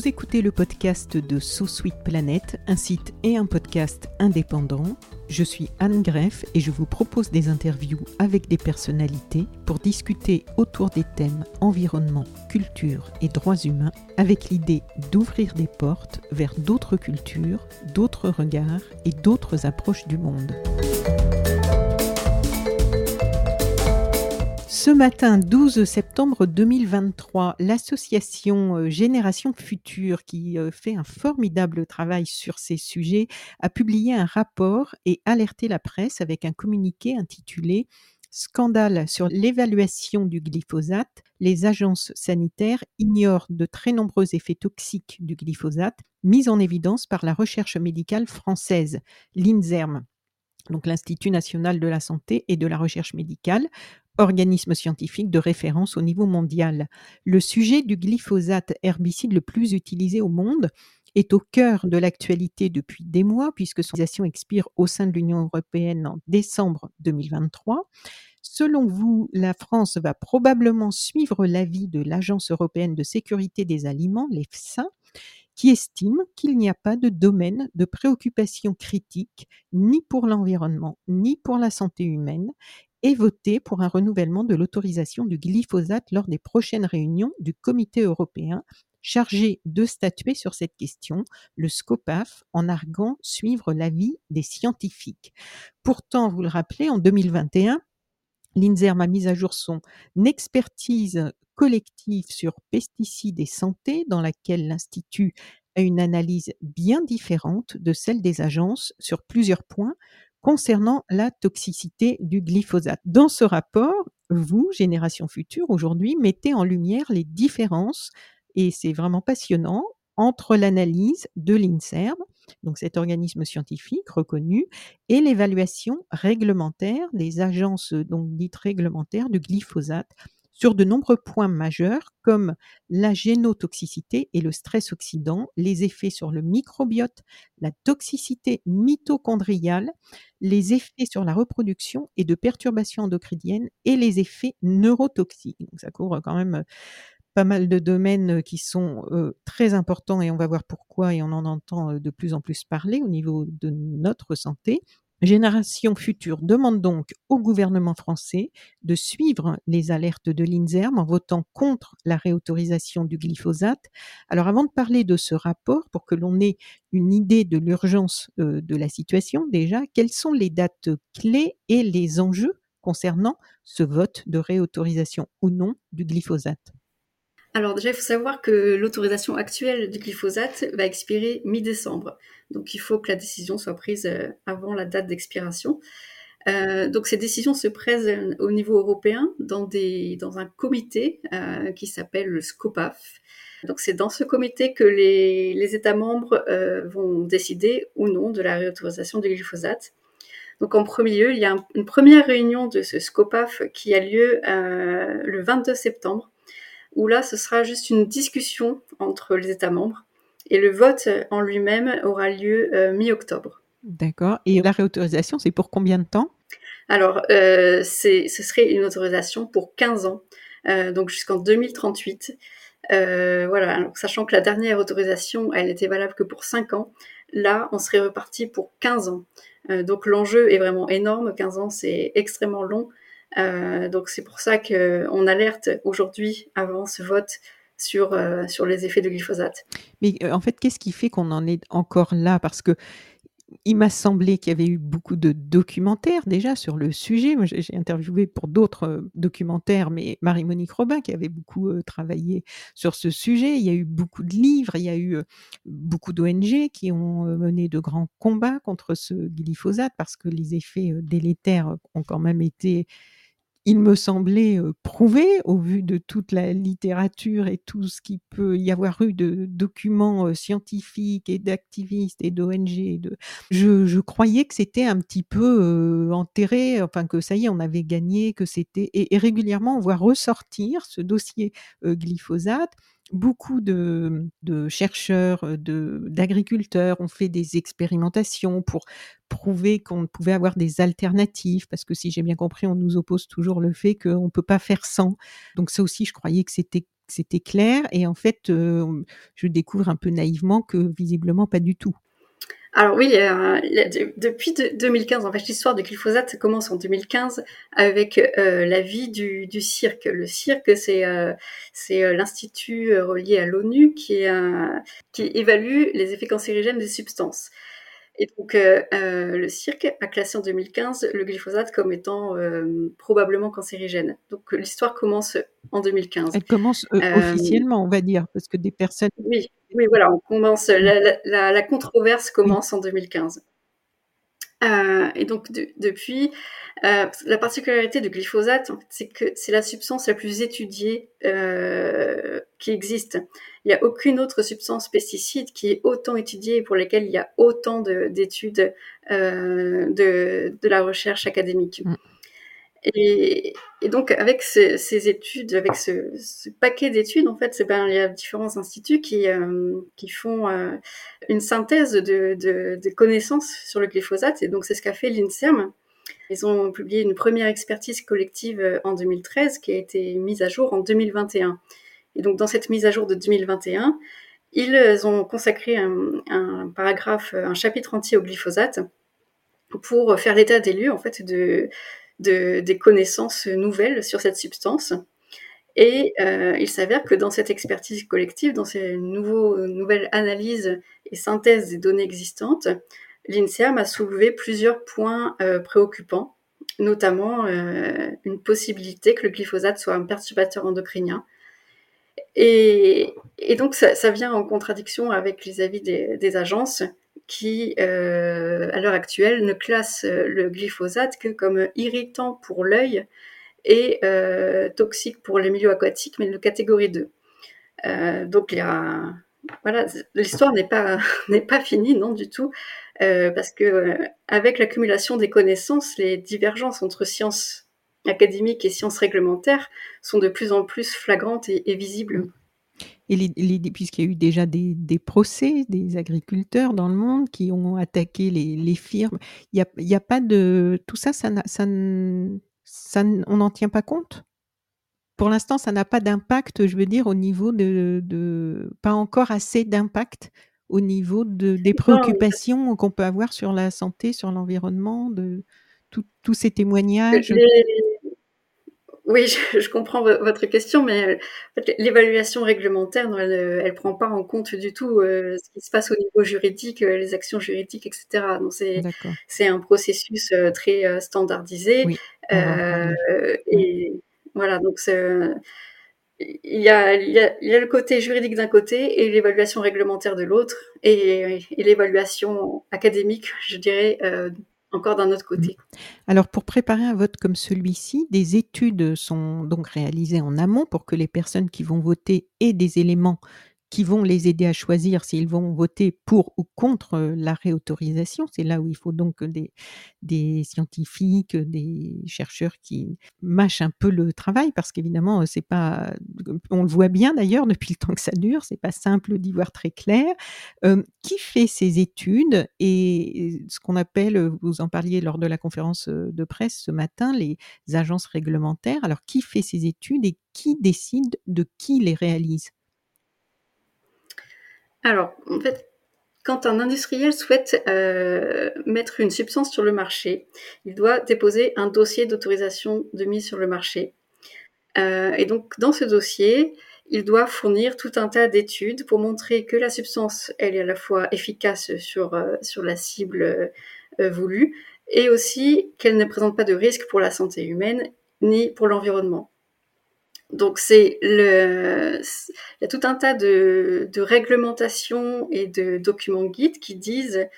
Vous écoutez le podcast de So Sweet Planet, un site et un podcast indépendant. Je suis Anne Greff et je vous propose des interviews avec des personnalités pour discuter autour des thèmes environnement, culture et droits humains avec l'idée d'ouvrir des portes vers d'autres cultures, d'autres regards et d'autres approches du monde. Ce matin 12 septembre 2023, l'association euh, Génération Future, qui euh, fait un formidable travail sur ces sujets, a publié un rapport et alerté la presse avec un communiqué intitulé Scandale sur l'évaluation du glyphosate, les agences sanitaires ignorent de très nombreux effets toxiques du glyphosate mis en évidence par la recherche médicale française, l'INSERM donc l'Institut national de la santé et de la recherche médicale, organisme scientifique de référence au niveau mondial. Le sujet du glyphosate, herbicide le plus utilisé au monde, est au cœur de l'actualité depuis des mois, puisque son utilisation expire au sein de l'Union européenne en décembre 2023. Selon vous, la France va probablement suivre l'avis de l'Agence européenne de sécurité des aliments, l'EFSA, qui estime qu'il n'y a pas de domaine de préoccupation critique ni pour l'environnement ni pour la santé humaine et voter pour un renouvellement de l'autorisation du glyphosate lors des prochaines réunions du Comité européen chargé de statuer sur cette question, le SCOPAF, en arguant suivre l'avis des scientifiques. Pourtant, vous le rappelez, en 2021, l'INSERM a mis à jour son expertise collective sur pesticides et santé, dans laquelle l'Institut a une analyse bien différente de celle des agences sur plusieurs points, concernant la toxicité du glyphosate. Dans ce rapport, vous, Génération Future, aujourd'hui, mettez en lumière les différences, et c'est vraiment passionnant, entre l'analyse de l'INSERM, donc cet organisme scientifique reconnu, et l'évaluation réglementaire des agences donc dites réglementaires du glyphosate sur de nombreux points majeurs comme la génotoxicité et le stress oxydant, les effets sur le microbiote, la toxicité mitochondriale, les effets sur la reproduction et de perturbations endocriniennes et les effets neurotoxiques. Donc ça couvre quand même euh, pas mal de domaines qui sont euh, très importants et on va voir pourquoi et on en entend euh, de plus en plus parler au niveau de notre santé. Génération Future demande donc au gouvernement français de suivre les alertes de l'INSERM en votant contre la réautorisation du glyphosate. Alors avant de parler de ce rapport, pour que l'on ait une idée de l'urgence euh, de la situation déjà, quelles sont les dates clés et les enjeux concernant ce vote de réautorisation ou non du glyphosate? Alors déjà, il faut savoir que l'autorisation actuelle du glyphosate va expirer mi-décembre. Donc il faut que la décision soit prise euh, avant la date d'expiration. Euh, donc ces décisions se prennent au niveau européen dans, un comité euh, qui s'appelle le SCOPAF. Donc c'est dans ce comité que les, États membres vont décider ou non de la réautorisation du glyphosate. Donc en premier lieu, il y a une première réunion de ce SCOPAF qui a lieu le 22 septembre où là, ce sera juste une discussion entre les États membres et le vote en lui-même aura lieu euh, mi-octobre. D'accord. Et la réautorisation, c'est pour combien de temps? Alors, euh, ce serait une autorisation pour 15 ans, euh, donc jusqu'en 2038. Euh, voilà, sachant que la dernière autorisation, elle n'était valable que pour 5 ans. Là, on serait reparti pour 15 ans. Donc l'enjeu est vraiment énorme. 15 ans, c'est extrêmement long. Euh, donc c'est pour ça qu'on alerte aujourd'hui avant ce vote sur, euh, sur les effets de glyphosate. Mais euh, en fait, qu'est-ce qui fait qu'on en est encore là? Parce que il m'a semblé qu'il y avait eu beaucoup de documentaires déjà sur le sujet. Moi, j'ai interviewé pour d'autres documentaires, mais Marie-Monique Robin qui avait beaucoup travaillé sur ce sujet. Il y a eu beaucoup de livres, il y a eu beaucoup d'ONG qui ont mené de grands combats contre ce glyphosate parce que les effets délétères ont quand même été il me semblait prouvé, au vu de toute la littérature et tout ce qui peut y avoir eu de documents scientifiques et d'activistes et d'ONG. De... Je, croyais que c'était un petit peu enterré, enfin que ça y est, on avait gagné, que c'était... Et, et, régulièrement, on voit ressortir ce dossier glyphosate beaucoup de, de chercheurs, d'agriculteurs ont fait des expérimentations pour prouver qu'on pouvait avoir des alternatives, parce que si j'ai bien compris, on nous oppose toujours le fait qu'on ne peut pas faire sans. Donc ça aussi, je croyais que c'était c'était clair et en fait, heu, je découvre un peu naïvement que visiblement pas du tout. Alors oui, euh, depuis 2015, en fait, l'histoire du glyphosate commence en 2015 avec euh, la vie du, du, cirque. Le cirque, c'est euh, l'institut relié à l'ONU qui évalue les effets cancérigènes des substances. Et donc, euh, euh, le cirque a classé en 2015 le glyphosate comme étant euh, probablement cancérigène. Donc, l'histoire commence en 2015. Elle commence officiellement, on va dire, parce que des personnes. Oui, oui, voilà, on commence. La, la, la controverse commence en 2015. Et donc, depuis, euh, la particularité du glyphosate, c'est que c'est la substance la plus étudiée euh, qui existe. Il n'y a aucune autre substance pesticide qui est autant étudiée et pour laquelle il y a autant d'études euh, de, de, la recherche académique. Et, donc avec ces, études, avec ce, paquet d'études, en fait, ben, il y a différents instituts qui, euh, qui font euh, une synthèse de, de, connaissances sur le glyphosate. Et donc c'est ce qu'a fait l'INSERM, ils ont publié une première expertise collective euh, en 2013 qui a été mise à jour en 2021. Et donc dans cette mise à jour de 2021, ils ont consacré un, paragraphe, un chapitre entier au glyphosate pour faire l'état des lieux en fait de, des connaissances nouvelles sur cette substance. Et euh, il s'avère que dans cette expertise collective, dans ces nouveaux, nouvelles analyses et synthèses des données existantes, l'INSERM a soulevé plusieurs points euh, préoccupants, notamment euh, une possibilité que le glyphosate soit un perturbateur endocrinien. Et, donc ça, vient en contradiction avec les avis des, agences qui, euh, à l'heure actuelle, ne classent le glyphosate que comme irritant pour l'œil et toxique pour les milieux aquatiques, mais de catégorie 2. donc il y a voilà, l'histoire n'est pas n'est pas finie, non du tout, euh, parce que euh, avec l'accumulation des connaissances, les divergences entre sciences académiques et sciences réglementaires sont de plus en plus flagrantes et, visibles. Et puisqu'il y a eu déjà des, des, procès des agriculteurs dans le monde qui ont attaqué les, les firmes, il n'y a, a, pas de tout ça, ça, ça, ça on n'en tient pas compte? Pour l'instant, ça n'a pas d'impact, je veux dire, au niveau de, pas encore assez d'impact au niveau de, des préoccupations qu'on peut avoir sur la santé, sur l'environnement, de tous ces témoignages. Oui, je, comprends votre question, mais l'évaluation réglementaire, elle ne prend pas en compte du tout euh, ce qui se passe au niveau juridique, euh, les actions juridiques, etc. Donc c'est un processus euh, très standardisé. et voilà, donc il y, a, il, y a, il y a le côté juridique d'un côté et l'évaluation réglementaire de l'autre, et, l'évaluation académique, je dirais, euh, encore d'un autre côté. Mmh. Alors, pour préparer un vote comme celui-ci, des études sont donc réalisées en amont pour que les personnes qui vont voter aient des éléments qui vont les aider à choisir s'ils vont voter pour ou contre la réautorisation. C'est là où il faut donc des, des scientifiques, des chercheurs qui mâchent un peu le travail parce qu'évidemment, c'est pas, on le voit bien d'ailleurs depuis le temps que ça dure, c'est pas simple d'y voir très clair. qui fait ces études et ce qu'on appelle, vous en parliez lors de la conférence de presse ce matin, les agences réglementaires. Alors, qui fait ces études et qui décide de qui les réalise? Alors, en fait, quand un industriel souhaite euh, mettre une substance sur le marché, il doit déposer un dossier d'autorisation de mise sur le marché. Euh, et donc, dans ce dossier, il doit fournir tout un tas d'études pour montrer que la substance, est à la fois efficace sur, euh, sur la cible voulue et aussi qu'elle ne présente pas de risque pour la santé humaine ni pour l'environnement. Donc c'est le, il y a tout un tas de, de réglementations et de documents guides qui disent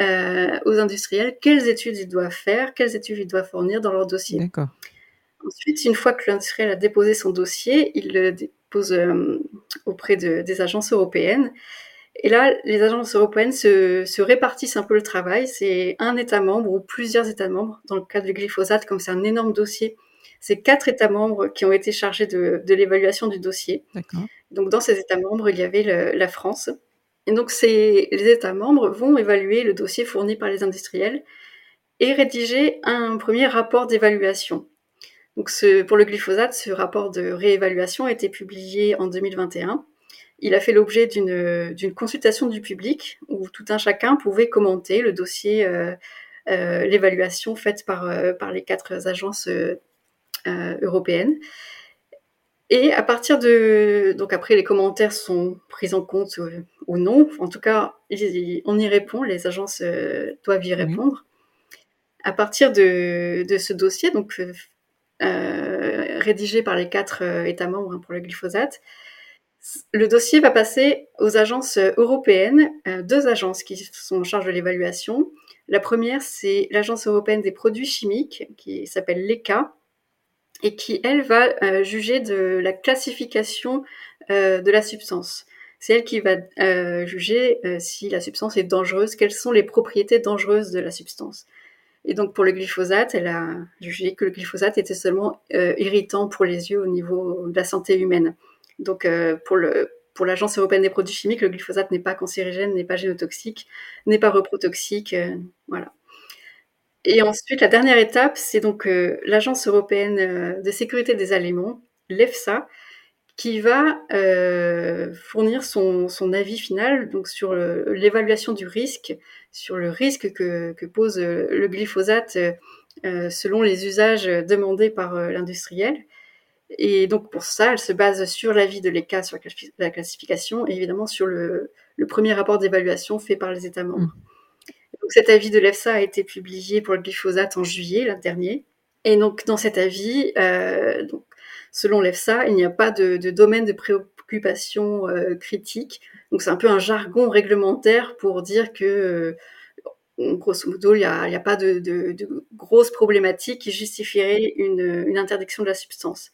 euh, aux industriels quelles études ils doivent faire, quelles études ils doivent fournir dans leur dossier. D'accord. Ensuite, une fois que l'industriel a déposé son dossier, il le dépose euh, auprès de, des agences européennes. Et là, les agences européennes se, se répartissent un peu le travail. C'est un État membre ou plusieurs États membres. Dans le cas du glyphosate, comme c'est un énorme dossier, c'est quatre États membres qui ont été chargés de, l'évaluation du dossier. Donc dans ces États membres, il y avait la France. Et donc ces, les États membres vont évaluer le dossier fourni par les industriels et rédiger un premier rapport d'évaluation. Donc ce, pour le glyphosate, ce rapport de réévaluation a été publié en 2021. Il a fait l'objet d'une consultation du public où tout un chacun pouvait commenter le dossier, euh, euh, l'évaluation faite par, euh, par les quatre agences euh, euh, européennes. Et à partir de... Donc après, les commentaires sont pris en compte ou, ou non. En tout cas, on y répond, les agences doivent y répondre. Oui. À partir de, de, ce dossier, donc euh, rédigé par les quatre euh, États membres hein, pour le glyphosate. Le dossier va passer aux agences européennes, euh, deux agences qui sont en charge de l'évaluation. La première, c'est l'Agence européenne des produits chimiques, qui s'appelle l'ECA, et qui, elle, va euh, juger de la classification euh, de la substance. C'est elle qui va euh, juger si la substance est dangereuse, quelles sont les propriétés dangereuses de la substance. Et donc pour le glyphosate, elle a jugé que le glyphosate était seulement irritant pour les yeux au niveau de la santé humaine. Donc pour l'Agence européenne des produits chimiques, le glyphosate n'est pas cancérigène, n'est pas génotoxique, n'est pas reprotoxique, voilà. Et ensuite, la dernière étape, c'est donc euh, l'Agence européenne euh, de sécurité des aliments, l'EFSA, qui va euh, fournir son, avis final donc sur l'évaluation du risque, sur le risque que, pose le glyphosate selon les usages demandés par l'industriel. Et donc pour ça, elle se base sur l'avis de l'ECA sur la classification et évidemment sur le, le premier rapport d'évaluation fait par les États membres. Mmh. Cet avis de l'EFSA a été publié pour le glyphosate en juillet l'an dernier. Et donc dans cet avis, euh, donc, selon l'EFSA, il n'y a pas de, domaine de préoccupation euh, critique. Donc c'est un peu un jargon réglementaire pour dire que, euh, grosso modo, il n'y a, pas de, de, de, grosses problématiques qui justifieraient une, interdiction de la substance.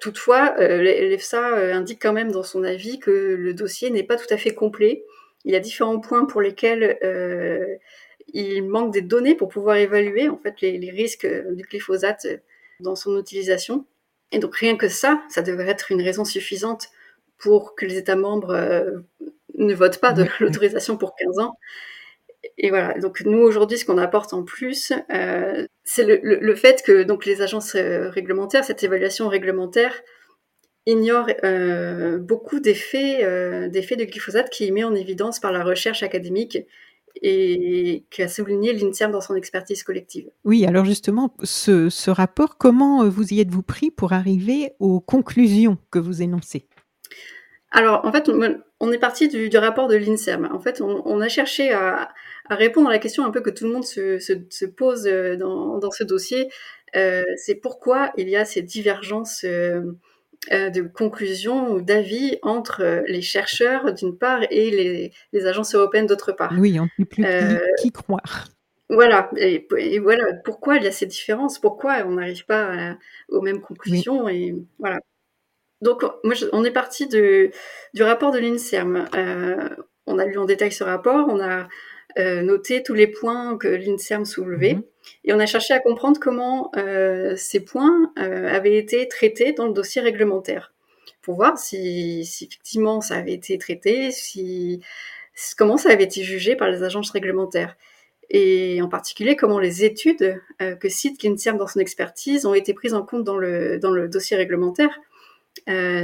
Toutefois, l'EFSA indique quand même dans son avis que le dossier n'est pas tout à fait complet. Il y a différents points pour lesquels il manque des données pour pouvoir évaluer en fait les, les risques du glyphosate dans son utilisation. Et donc rien que ça, ça devrait être une raison suffisante pour que les États membres euh, ne votent pas de l'autorisation pour 15 ans. Et voilà, donc nous aujourd'hui, ce qu'on apporte en plus, euh, c'est le, le, le, fait que donc les agences euh, réglementaires, cette évaluation réglementaire, ignore euh, beaucoup d'effets, euh, d'effets de glyphosate qui est mis en évidence par la recherche académique et qui a souligné l'INSERM dans son expertise collective. Oui, alors justement, ce, ce rapport, comment vous y êtes-vous pris pour arriver aux conclusions que vous énoncez? Alors, en fait, on est parti du, du rapport de l'INSERM. En fait, on, on a cherché à, à, répondre à la question un peu que tout le monde se, se, se pose dans, dans, ce dossier. Euh, c'est pourquoi il y a ces divergences euh, euh de conclusions ou d'avis entre les chercheurs d'une part et les, les agences européennes d'autre part. Oui, on ne sait plus qui, qui croire. Voilà, et, et, voilà pourquoi il y a ces différences, pourquoi on n'arrive pas à, aux mêmes conclusions, oui. et voilà. Donc, moi, je, on est parti de, du rapport de l'INSERM. Euh, on a lu en détail ce rapport, on a euh, noté tous les points que l'INSERM soulevait, mmh. Et on a cherché à comprendre comment euh, ces points euh, avaient été traités dans le dossier réglementaire, pour voir si, si, effectivement ça avait été traité, si, comment ça avait été jugé par les agences réglementaires. Et en particulier, comment les études euh, que cite l'INSERM dans son expertise ont été prises en compte dans le, dans le dossier réglementaire,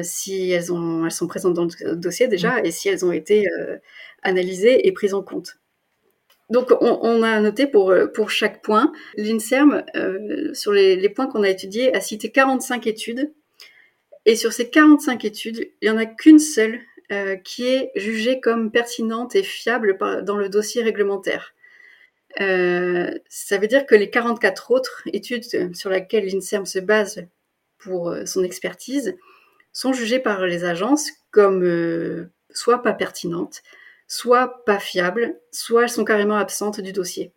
si elles, ont, elles sont présentes dans le dossier déjà et si elles ont été analysées et prises en compte. Donc on, a noté pour, pour chaque point, l'INSERM, euh, sur les, points qu'on a étudiés, a cité 45 études. Et sur ces 45 études, il n'y en a qu'une seule euh, qui est jugée comme pertinente et fiable dans le dossier réglementaire. Euh, ça veut dire que les 44 autres études sur lesquelles l'INSERM se base pour son expertise sont jugées par les agences comme euh, soit pas pertinentes, soit pas fiables, soit elles sont carrément absentes du dossier.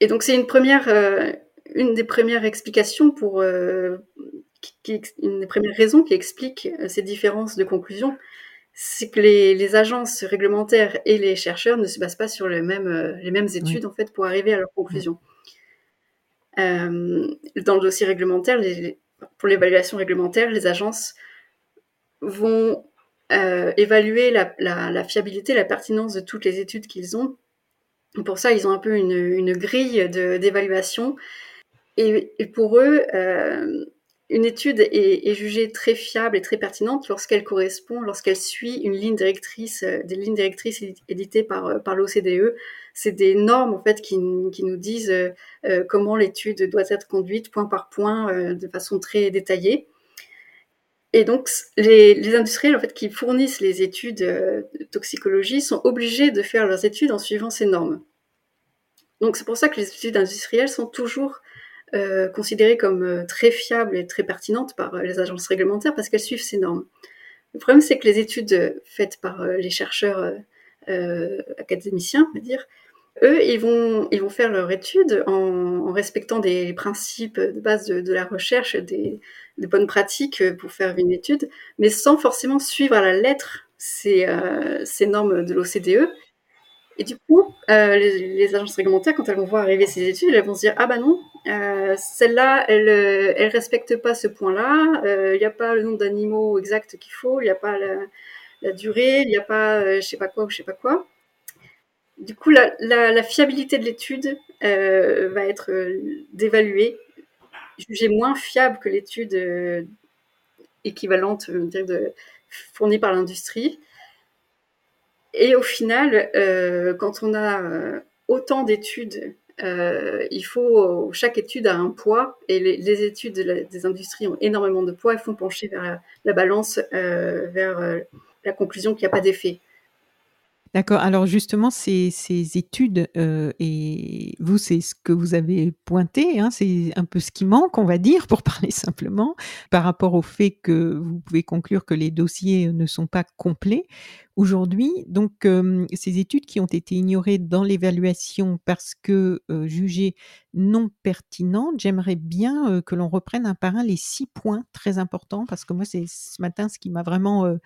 Et donc c'est une première, euh, une des premières explications pour, euh, qui, une des premières raisons qui explique euh, ces différences de conclusion, c'est que les, les, agences réglementaires et les chercheurs ne se basent pas sur les mêmes, les mêmes études oui. en fait pour arriver à leurs conclusions. Oui. dans le dossier réglementaire, les, pour l'évaluation réglementaire, les agences vont euh, évaluer la, fiabilité, la pertinence de toutes les études qu'ils ont. Pour ça, ils ont un peu une, grille d'évaluation Et, pour eux, euh, une étude est, jugée très fiable et très pertinente lorsqu'elle correspond, lorsqu'elle suit une ligne directrice, euh, des lignes directrices éditées par, l'OCDE. C'est des normes en fait qui, nous disent comment l'étude doit être conduite point par point de façon très détaillée. Et donc, les, industriels en fait, qui fournissent les études de toxicologie sont obligés de faire leurs études en suivant ces normes. Donc, c'est pour ça que les études industrielles sont toujours euh, considérées comme euh, très fiables et très pertinentes par euh, les agences réglementaires parce qu'elles suivent ces normes. Le problème, c'est que les études faites par les chercheurs académiciens, on va dire, eux, ils vont, ils vont faire leur étude en, en respectant des principes de base de, de la recherche, des, des, bonnes pratiques pour faire une étude, mais sans forcément suivre à la lettre ces, euh, ces normes de l'OCDE. Et du coup, euh, les, les, agences réglementaires, quand elles vont voir arriver ces études, elles vont se dire ah bah non, euh, celle-là, elle, elle respecte pas ce point-là. Il euh, n'y a pas le nombre d'animaux exact qu'il faut, il n'y a pas la, la durée, il n'y a pas euh, je sais pas quoi ou je sais pas quoi. Du coup, la, fiabilité de l'étude euh, va être dévaluée, jugée moins fiable que l'étude équivalente de, fournie par l'industrie. Et au final, euh, quand on a euh, autant d'études, euh, il faut chaque étude a un poids et les, études des industries ont énormément de poids et font pencher vers la, la balance, euh, vers euh, la conclusion qu'il n'y a pas d'effet. D'accord. Alors justement, ces, études, euh, et vous, c'est ce que vous avez pointé, hein, c'est un peu ce qui manque, on va dire, pour parler simplement, par rapport au fait que vous pouvez conclure que les dossiers ne sont pas complets aujourd'hui. Donc, euh, ces études qui ont été ignorées dans l'évaluation parce que euh, jugées non pertinentes, j'aimerais bien euh, que l'on reprenne un par un les six points très importants, parce que moi, c'est ce matin ce qui m'a vraiment euh,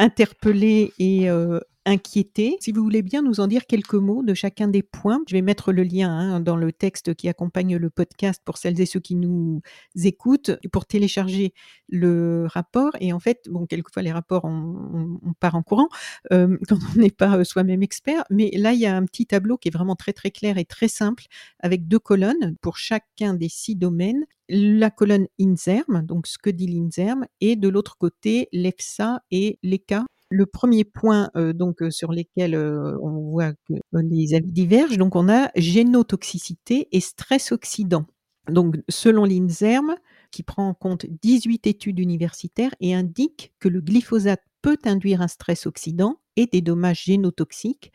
interpellé et euh, inquiété. Si vous voulez bien nous en dire quelques mots de chacun des points, je vais mettre le lien hein, dans le texte qui accompagne le podcast pour celles et ceux qui nous écoutent, pour télécharger le rapport. Et en fait, bon, quelquefois les rapports, on, part en courant euh, quand on n'est pas euh, soi-même expert, mais là, il y a un petit tableau qui est vraiment très très clair et très simple, avec deux colonnes pour chacun des six domaines la colonne INSERM, donc ce que dit l'INSERM, et de l'autre côté l'EFSA et l'ECA. Le premier point euh, donc euh, sur lesquels euh, on voit que les avis divergent, donc on a génotoxicité et stress oxydant. Donc selon l'INSERM, qui prend en compte 18 études universitaires et indique que le glyphosate peut induire un stress oxydant et des dommages génotoxiques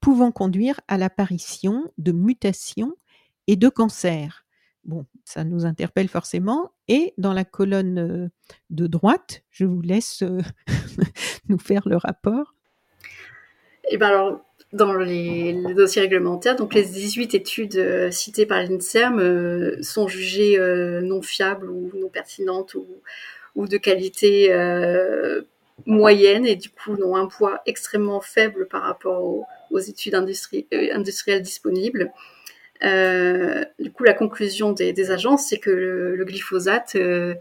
pouvant conduire à l'apparition de mutations et de cancers. Bon, ça nous interpelle forcément. Et dans la colonne de droite, je vous laisse nous faire le rapport. Eh ben alors, dans les, dossiers réglementaires, donc les 18 études euh, citées par l'INSERM euh, sont jugées euh, non fiables ou non pertinentes ou, de qualité moyenne et du coup n'ont un poids extrêmement faible par rapport aux, études industrie, industrielles disponibles. Euh, du coup, la conclusion des, des agences, c'est que le, le glyphosate euh,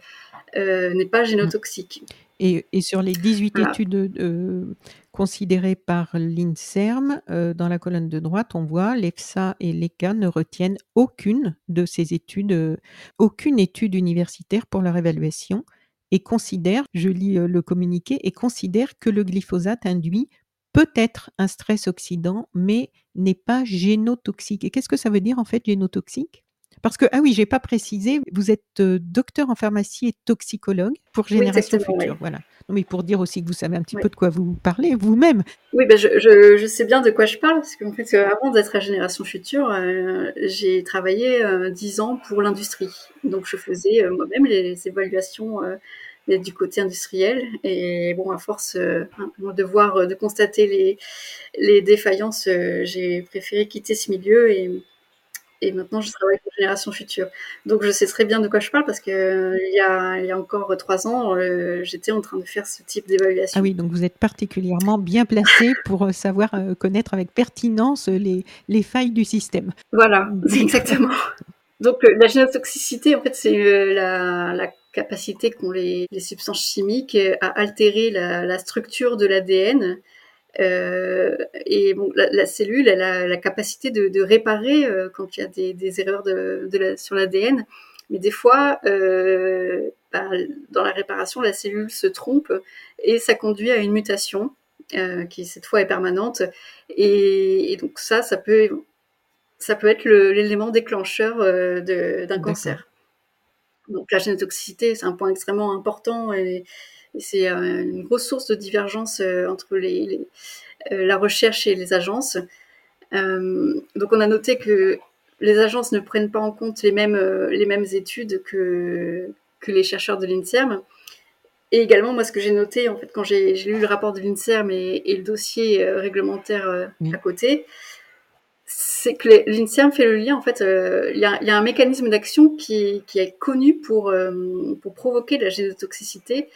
euh, n'est pas génotoxique. Et, et, sur les 18 voilà. études considérées par l'INSERM, euh, dans la colonne de droite, on voit l'EFSA et l'ECA ne retiennent aucune de ces études, euh, aucune étude universitaire pour leur évaluation et considèrent, je lis le communiqué, et considèrent que le glyphosate induit peut-être un stress oxydant, mais n'est pas génotoxique. Et qu'est-ce que ça veut dire en fait génotoxique? Parce que, ah oui, j'ai pas précisé, vous êtes euh, docteur en pharmacie et toxicologue pour Génération oui, Future. Oui. Voilà. Non, mais pour dire aussi que vous savez un petit oui. peu de quoi vous parlez vous-même. Oui, ben je, je, je, sais bien de quoi je parle, parce qu'en fait, euh, avant d'être à Génération Future, euh, j'ai travaillé euh, 10 ans pour l'industrie. Donc, je faisais euh, moi-même les évaluations euh, du côté industriel. Et bon, à force euh, de voir, de constater les, les défaillances, euh, j'ai préféré quitter ce milieu et, et maintenant je travaille pour Génération Future. Donc je sais très bien de quoi je parle parce que euh, il, y a, il y a encore trois ans, euh, j'étais en train de faire ce type d'évaluation. Ah oui, donc vous êtes particulièrement bien placé pour savoir connaître avec pertinence les, les failles du système. Voilà, exactement. Donc la génotoxicité, en fait, c'est la, la capacité qu'ont les, substances chimiques à altérer la, structure de l'ADN Euh, et bon, la, cellule, a la capacité de, réparer euh, quand il y a des, erreurs sur l'ADN. Mais des fois, euh, bah, dans la réparation, la cellule se trompe et ça conduit à une mutation euh, qui cette fois est permanente. Et, donc ça, ça peut, être l'élément déclencheur euh, d'un cancer. Donc la génotoxicité, c'est un point extrêmement important et, et c'est euh, une grosse source de divergence euh, entre les, les euh, la recherche et les agences. donc on a noté que les agences ne prennent pas en compte les mêmes, les mêmes études que, que les chercheurs de l'INSERM. Et également, moi, ce que j'ai noté, en fait, quand j'ai lu le rapport de l'INSERM et, et, le dossier réglementaire à côté, c'est que l'INSERM fait le lien, en fait, euh, il y, a, y, a, un mécanisme d'action qui, qui, est connu pour, pour provoquer de la génotoxicité,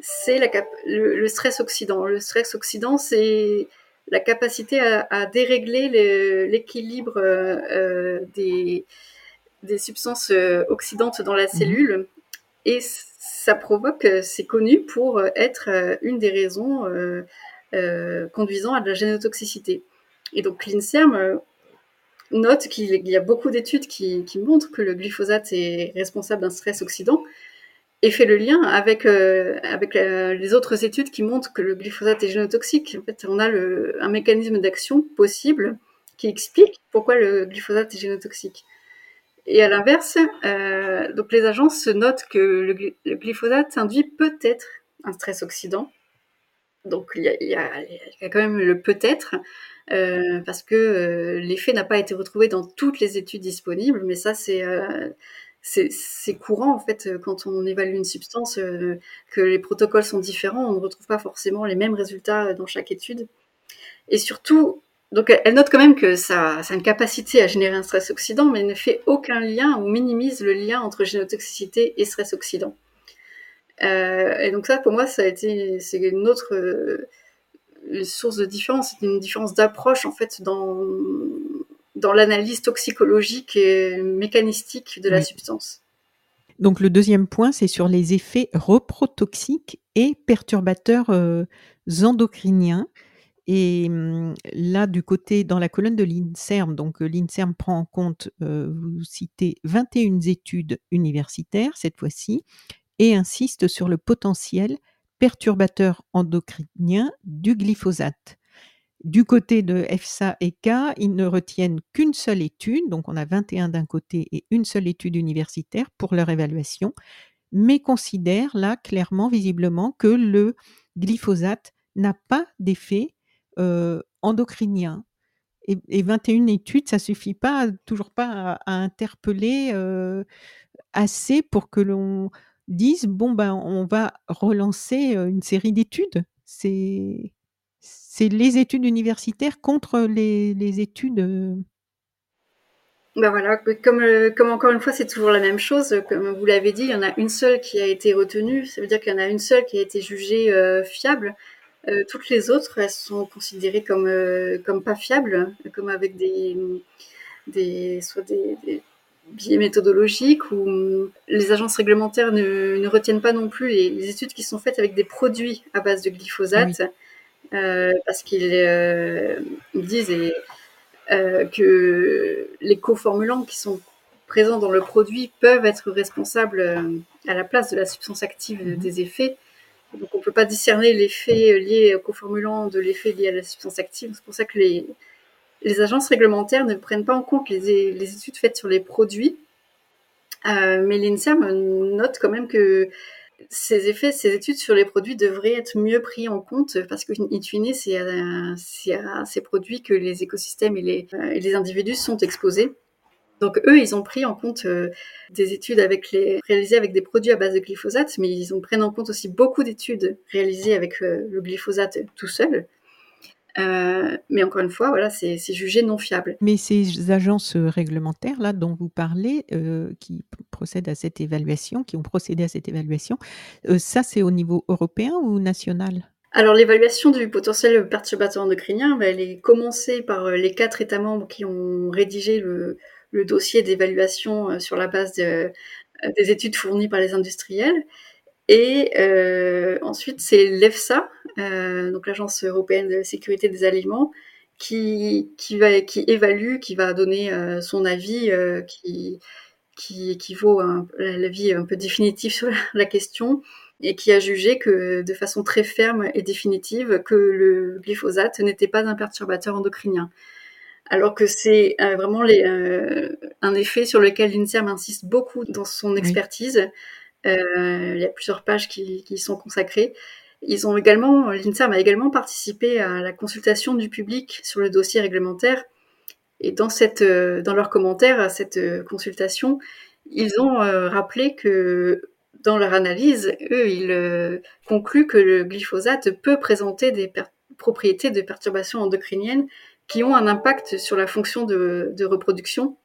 c'est le, le, stress oxydant. Le stress oxydant, c'est la capacité à, à dérégler l'équilibre euh, des, des substances oxydantes dans la mmh. cellule. Et ça provoque, c'est connu pour être une des raisons euh, euh, conduisant à de la génotoxicité. Et donc l'INSERM note qu'il y a beaucoup d'études qui, montrent que le glyphosate est responsable d'un stress oxydant et fait le lien avec, euh, avec euh, les autres études qui montrent que le glyphosate est génotoxique. En fait, on a un mécanisme d'action possible qui explique pourquoi le glyphosate est génotoxique. Et à l'inverse, euh, donc les agences notent que le, glyphosate induit peut-être un stress oxydant. Donc il y il y a quand même le peut-être, euh, parce que euh, l'effet n'a pas été retrouvé dans toutes les études disponibles, mais ça c'est euh, c'est courant en fait quand on évalue une substance, euh, que les protocoles sont différents, on ne retrouve pas forcément les mêmes résultats dans chaque étude. Et surtout, donc elle note quand même que ça, ça, a une capacité à générer un stress oxydant, mais ne fait aucun lien ou minimise le lien entre génotoxicité et stress oxydant. Euh, et donc ça, pour moi, ça a été, c'est une autre euh, source de différence, c'est une différence d'approche en fait dans dans l'analyse toxicologique et mécanistique de la oui. substance. Donc le deuxième point, c'est sur les effets reprotoxiques et perturbateurs euh, endocriniens. Et là, du côté, dans la colonne de l'INSERM, donc l'INSERM prend en compte, euh, vous citez 21 études universitaires cette fois-ci, et insiste sur le potentiel perturbateur endocrinien du glyphosate. Du côté de EFSA et K, ils ne retiennent qu'une seule étude, donc on a 21 d'un côté et une seule étude universitaire pour leur évaluation, mais considèrent là clairement, visiblement, que le glyphosate n'a pas d'effet euh, endocrinien. Et, et, 21 études, ça suffit pas, toujours pas à, à interpeller euh, assez pour que l'on dise bon ben on va relancer une série d'études. C'est c'est les études universitaires contre les, les études. Ben voilà, comme, comme encore une fois, c'est toujours la même chose. Comme vous l'avez dit, il y en a une seule qui a été retenue. Ça veut dire qu'il y en a une seule qui a été jugée fiable. Toutes les autres, elles sont considérées comme, comme pas fiables, comme avec des, des soit des biais méthodologiques ou les agences réglementaires ne, ne retiennent pas non plus les, les, études qui sont faites avec des produits à base de glyphosate. Oui. Euh, parce qu'ils euh, disent et, euh, que les coformulants qui sont présents dans le produit peuvent être responsables à la place de la substance active mmh. des effets. Donc on ne peut pas discerner l'effet lié au coformulant de l'effet lié à la substance active. C'est pour ça que les, les, agences réglementaires ne prennent pas en compte les, études faites sur les produits. Euh, mais l'INSERM note quand même que ces effets, ces études sur les produits devraient être mieux pris en compte parce que, in fine, c'est à, ces produits que les écosystèmes et les, euh, et les, individus sont exposés. Donc eux, ils ont pris en compte euh, des études avec les, réalisées avec des produits à base de glyphosate, mais ils ont pris en compte aussi beaucoup d'études réalisées avec le glyphosate tout seul. Euh, mais encore une fois, voilà, c'est jugé non fiable. Mais ces agences réglementaires là dont vous parlez, euh, qui procèdent à cette évaluation, qui ont procédé à cette évaluation, euh, ça c'est au niveau européen ou national? Alors l'évaluation du potentiel perturbateur endocrinien, bah, elle est commencée par les quatre États membres qui ont rédigé le, le dossier d'évaluation sur la base de, des études fournies par les industriels. Et euh, ensuite, c'est l'EFSA, euh, donc l'Agence européenne de sécurité des aliments, qui, qui, va, qui évalue, qui va donner euh, son avis, qui, qui équivaut à l'avis un peu définitif sur la question, et qui a jugé que de façon très ferme et définitive que le glyphosate n'était pas un perturbateur endocrinien. Alors que c'est vraiment les, un effet sur lequel l'INSERM insiste beaucoup dans son expertise. Il y a plusieurs pages qui, qui sont consacrées. Ils ont également, l'INSERM a également participé à la consultation du public sur le dossier réglementaire. Et dans cette, dans leurs commentaires à cette consultation, ils ont rappelé que dans leur analyse, eux, ils concluent que le glyphosate peut présenter des propriétés de perturbations endocriniennes qui ont un impact sur la fonction de reproduction.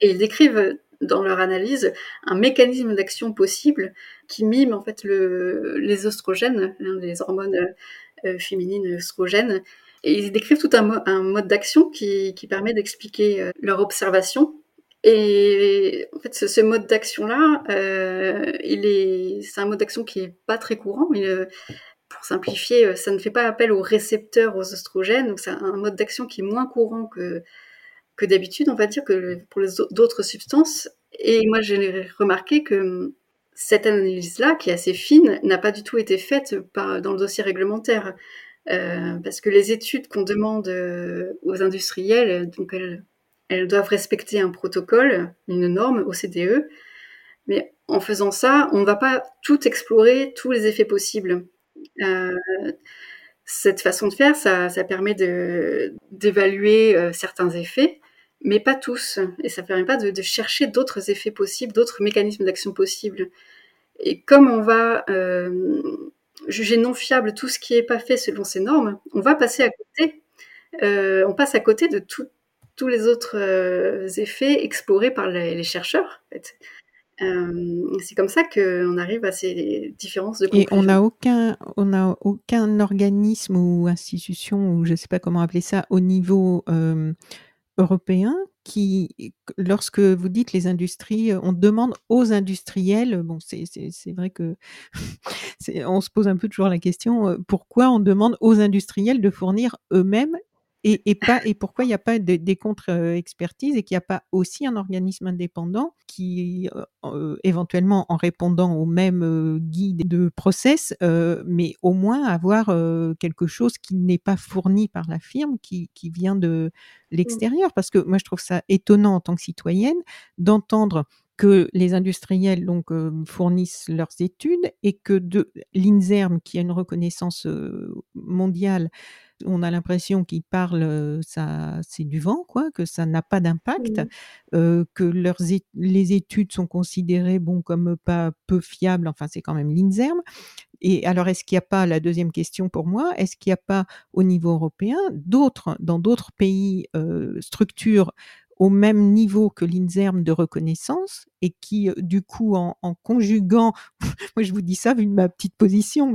Et ils décrivent dans leur analyse un mécanisme d'action possible qui mime en fait le, les oestrogènes, hein, les hormones euh, féminines oestrogènes. Ils décrivent tout un, mode d'action qui, permet d'expliquer euh, leur observation. Et en fait, ce, mode d'action-là, euh, c'est un mode d'action qui est pas très courant. Il, pour simplifier, euh, ça ne fait pas appel aux récepteurs, aux oestrogènes, donc c'est un mode d'action qui est moins courant que, que d'habitude, on va dire, que pour d'autres substances. Et moi, j'ai remarqué que hum, cette analyse-là, qui est assez fine, n'a pas du tout été faite dans le dossier réglementaire. Euh, parce que les études qu'on demande euh, aux industriels, donc elles, doivent respecter un protocole, une norme OCDE, mais en faisant ça, on ne va pas tout explorer, tous les effets possibles. Euh, cette façon de faire, ça, ça permet d'évaluer certains effets, mais pas tous. Et ça ne permet pas de, de chercher d'autres effets possibles, d'autres mécanismes d'action possibles. Et comme on va euh, juger non fiable tout ce qui n'est pas fait selon ces normes, on va passer à côté. Euh, on passe à côté de tous les autres euh, effets explorés par les, les chercheurs. En fait. Euh, c'est comme ça qu'on arrive à ces différences de conclusion. Et on n'a aucun, on a aucun organisme ou institution, ou je ne sais pas comment appeler ça, au niveau euh, européen qui, lorsque vous dites les industries, on demande aux industriels, bon, c'est vrai que on se pose un peu toujours la question, euh, pourquoi on demande aux industriels de fournir eux-mêmes et, et, pas, et pourquoi il n'y a pas de, des contre-expertises et qu'il n'y a pas aussi un organisme indépendant qui, euh, euh, éventuellement en répondant au même euh, guide de process, euh, mais au moins avoir quelque chose qui n'est pas fourni par la firme, qui, qui vient de l'extérieur? Parce que moi, je trouve ça étonnant en tant que citoyenne d'entendre que les industriels donc euh, fournissent leurs études et que de l'INSERM, qui a une reconnaissance euh, mondiale, on a l'impression qu'ils parlent, ça, c'est du vent, quoi, que ça n'a pas d'impact, Mmh. euh, que leurs les études sont considérées, bon, comme pas peu fiables, enfin, c'est quand même l'INSERM. Et alors, est-ce qu'il n'y a pas, la deuxième question pour moi, est-ce qu'il n'y a pas au niveau européen d'autres, dans d'autres pays, euh, structures au même niveau que l'INSERM de reconnaissance et qui, du coup, en, conjuguant, moi je vous dis ça vu ma petite position,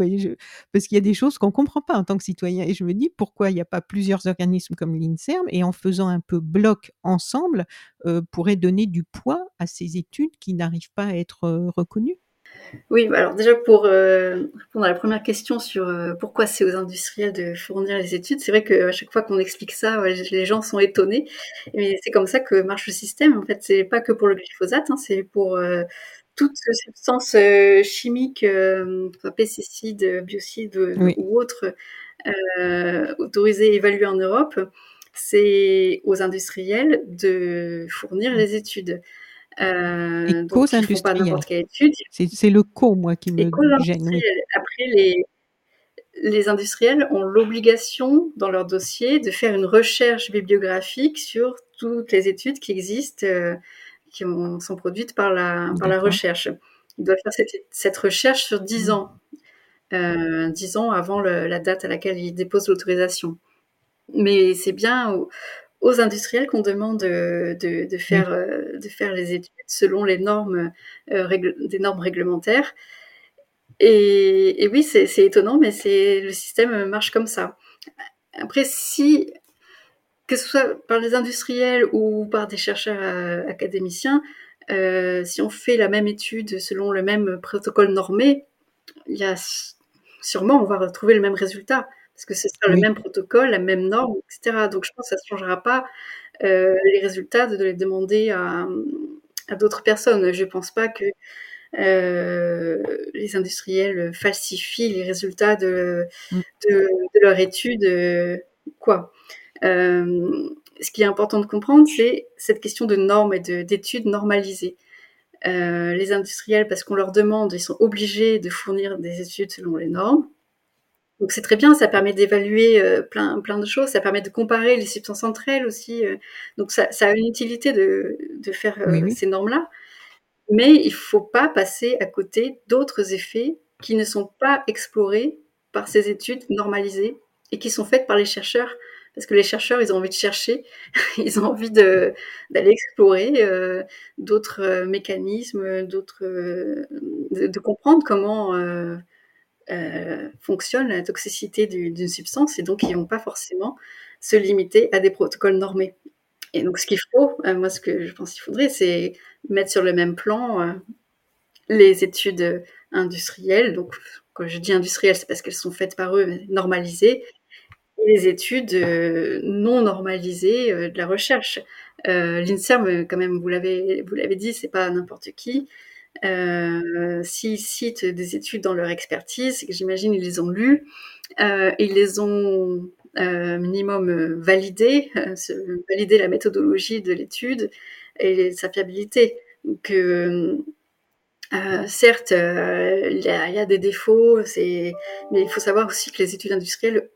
parce qu'il y a des choses qu'on comprend pas en tant que citoyen. Et je me dis pourquoi il n'y a pas plusieurs organismes comme l'INSERM et en faisant un peu bloc ensemble euh, pourrait donner du poids à ces études qui n'arrivent pas à être euh, reconnues. Oui, bah alors déjà pour euh, répondre à la première question sur euh, pourquoi c'est aux industriels de fournir les études, c'est vrai qu'à chaque fois qu'on explique ça, ouais, les gens sont étonnés. Mais c'est comme ça que marche le système. En fait, c'est pas que pour le glyphosate, hein, c'est pour euh, euh, chimiques, euh, pesticides, biocides Oui. ou autres euh, autorisées et évaluées en Europe. C'est aux industriels de fournir Mmh. les études. Euh, donc ils font pas industriels. n'importe quelle étude. C'est le co, moi, qui me gêne, oui. Après, les, les industriels ont l'obligation, dans leur dossier, de faire une recherche bibliographique sur toutes les études qui existent, euh, qui ont, sont produites par la, par la recherche. Ils doivent faire cette, cette recherche sur 10 Mmh. ans, euh, 10 ans avant le, la date à laquelle ils déposent l'autorisation. Mais c'est bien aux industriels qu'on demande de, de, de faire, Oui. euh, de faire les études selon les normes, euh, règle, des normes réglementaires. Et, et oui, c'est étonnant, mais c'est le système marche comme ça. Après, si que ce soit par les industriels ou par des chercheurs euh, académiciens, euh, si on fait la même étude selon le même protocole normé, il y a sûrement, on va retrouver le même résultat parce que ce sera le même protocole, la même norme, et cetera. Donc je pense que ça ne changera pas, heu, les résultats de les demander à, à d'autres personnes. Je pense pas que, heu, les industriels falsifient les résultats de de de leur étude, heu, quoi. Ce qui est important de comprendre, c'est cette question de normes et de d'études normalisées. Les industriels, parce qu'on leur demande, ils sont obligés de fournir des études selon les normes. Donc c'est très bien, ça permet d'évaluer, heu, plein plein de choses, ça permet de comparer les substances entre elles aussi, heu, donc ça ça a une utilité de de faire, Oui, oui. ces normes-là, mais il faut pas passer à côté d'autres effets qui ne sont pas explorés par ces études normalisées et qui sont faites par les chercheurs. Parce que les chercheurs, ils ont envie de chercher, ils ont envie d'aller explorer, d'autres, mécanismes, d'autres, de de comprendre comment, heu, fonctionne la toxicité d'u d'une substance et donc ils vont pas forcément se limiter à des protocoles normés et donc ce qu'il faut, heu, moi ce que je pense qu'il faudrait, c'est mettre sur le même plan, heu, les études, industrielles, donc quand je dis industrielles, c'est parce qu'elles sont faites par eux, normalisées et les études, non normalisées, de la recherche. L'INSERM, quand même, vous l'avez vous l'avez dit, c'est pas n'importe qui. Heu, s'ils citent des études dans leur expertise, j'imagine ils les ont lues, heu, ils les ont, heu, minimum, validées, valider la méthodologie de l'étude et sa fiabilité. Donc certes, il y y a des défauts, mais il faut savoir aussi que les études industrielles,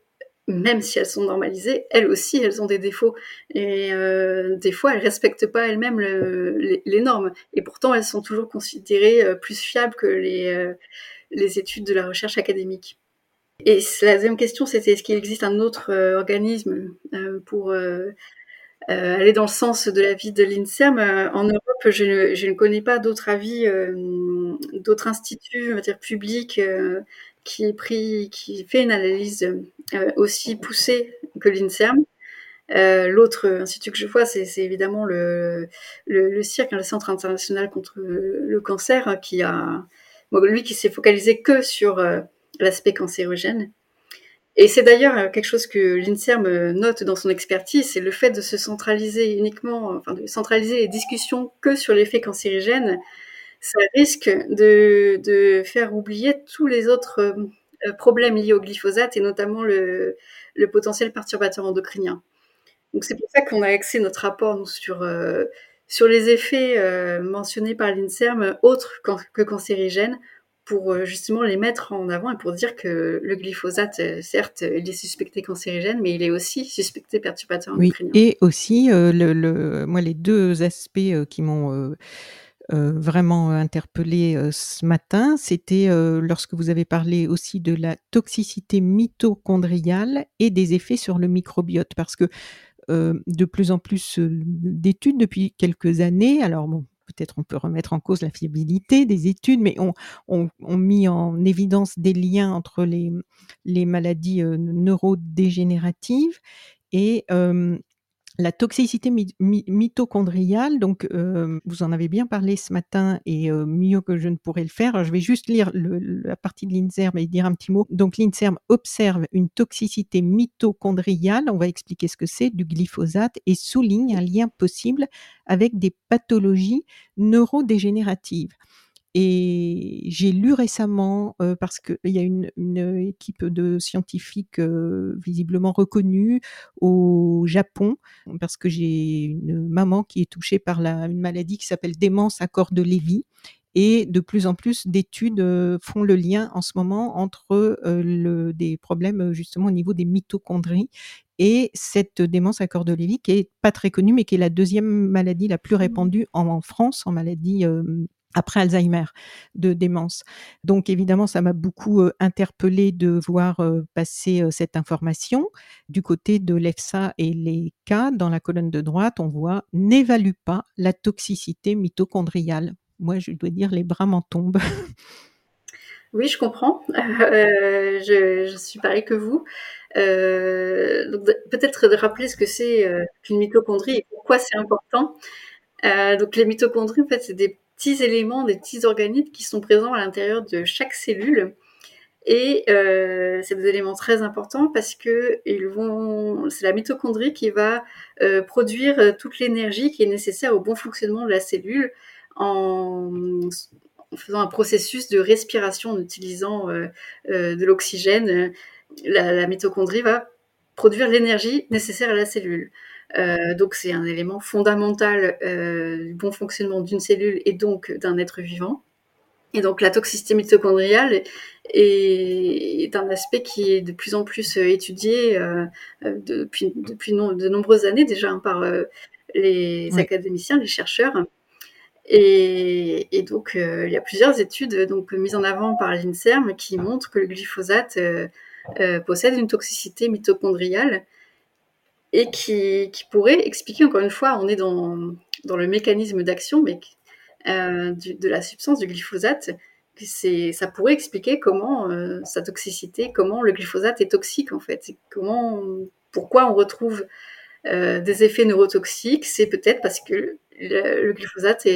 même si elles sont normalisées, elles aussi, elles ont des défauts. Et heu, des fois, elles respectent pas elles-mêmes le les normes. Et pourtant elles sont toujours considérées, heu, plus fiables que les, heu, les études de la recherche académique. Et la 2e question, c'était est-ce qu'il existe un autre, organisme, pour, aller dans le sens de l'avis de l'INSERM? En Europe, je ne je ne connais pas d'autres avis, d'autres instituts, on va dire publics, qui fait une analyse, heu, aussi poussée que l'INSERM. Heu, l'autre institut que je vois, c'est évidemment le le le CIRC, le Centre international contre le cancer, qui a lui qui s'est focalisé que sur, heu, l'aspect cancérogène et c'est d'ailleurs, quelque chose que l'INSERM, note dans son expertise, c'est le fait de se centraliser uniquement, enfin de centraliser les discussions que sur l'effet cancérigène, ça risque de de faire oublier tous les autres, hem, heu, problèmes liés au glyphosate et notamment le le potentiel perturbateur endocrinien. Donc c'est pour ça qu'on a axé notre rapport, nous, sur, les effets, mentionnés par l'INSERM autres que cancérigènes pour, justement les mettre en avant et pour dire que le glyphosate, certes, il est suspecté cancérigène, mais il est aussi suspecté perturbateur Oui endocrinien. et aussi, heu, le le moi les 2 aspects, qui m'ont, vraiment interpellée, heu, ce matin, c'était, lorsque vous avez parlé aussi de la toxicité mitochondriale et des effets sur le microbiote. Parce que, de plus en plus, d'études depuis quelques années, alors bon, peut-être on peut remettre en cause la fiabilité des études, mais ont ont mis en évidence des liens entre les, maladies, neurodégénératives et la toxicité mi mi mitochondriale donc hem, vous en avez bien parlé ce matin et heu, mieux que je ne pourrais le faire. Je vais juste lire la partie de l'INSERM et dire un petit mot. Donc l'INSERM observe une toxicité mitochondriale, on va expliquer ce que c'est, du glyphosate et souligne un lien possible avec des pathologies neurodégénératives et j'ai lu récemment, parce qu'il y a une une équipe de scientifiques, visiblement reconnus au Japon, parce que j'ai une maman qui est touchée par la une maladie qui s'appelle démence à corps de Lévy et de plus en plus d'études, font le lien en ce moment entre, le des problèmes, justement au niveau des mitochondries et cette démence à corps de Lévy qui est pas très connue, mais qui est la 2e maladie la plus Mmh. répandue en France, en maladie, après Alzheimer, de démence. Donc évidemment, ça m'a beaucoup, interpellée de voir, passer, cette information. Du côté de l'EFSA et l'ECA, dans la colonne de droite, on voit: «N'évalue pas la toxicité mitochondriale». Moi, je dois dire les bras m'en tombent. Oui, je comprends. Heu, je suis pareil que vous. De peut-être de rappeler ce que c'est, qu'une mitochondrie et pourquoi c'est important. Heu, donc les mitochondries, en fait, c'est des petits éléments, des petits organismes qui sont présents à l'intérieur de chaque cellule Et euh, c'est des éléments très importants parce que c'est la mitochondrie qui va euh, produire euh, toute l'énergie qui est nécessaire au bon fonctionnement de la cellule en, faisant un processus de respiration en utilisant de l'oxygène. La, mitochondrie va produire l'énergie nécessaire à la cellule. Euh, donc c'est un élément fondamental du bon fonctionnement d'une cellule et donc d'un être vivant. Et donc la toxicité mitochondriale est, un aspect qui est de plus en plus euh, étudié euh, euh, depuis, de nombreuses années déjà hein, par les académiciens, les chercheurs. Et, donc il y a plusieurs études donc mises en avant par l'INSERM qui montrent que le glyphosate possède une toxicité mitochondriale et qui, pourrait expliquer encore une fois, on est dans, le mécanisme d'action, euh, de la substance du glyphosate, ça pourrait expliquer comment euh, sa toxicité, comment le glyphosate est toxique en fait, comment, pourquoi on retrouve euh, des effets neurotoxiques, c'est peut-être parce que le, glyphosate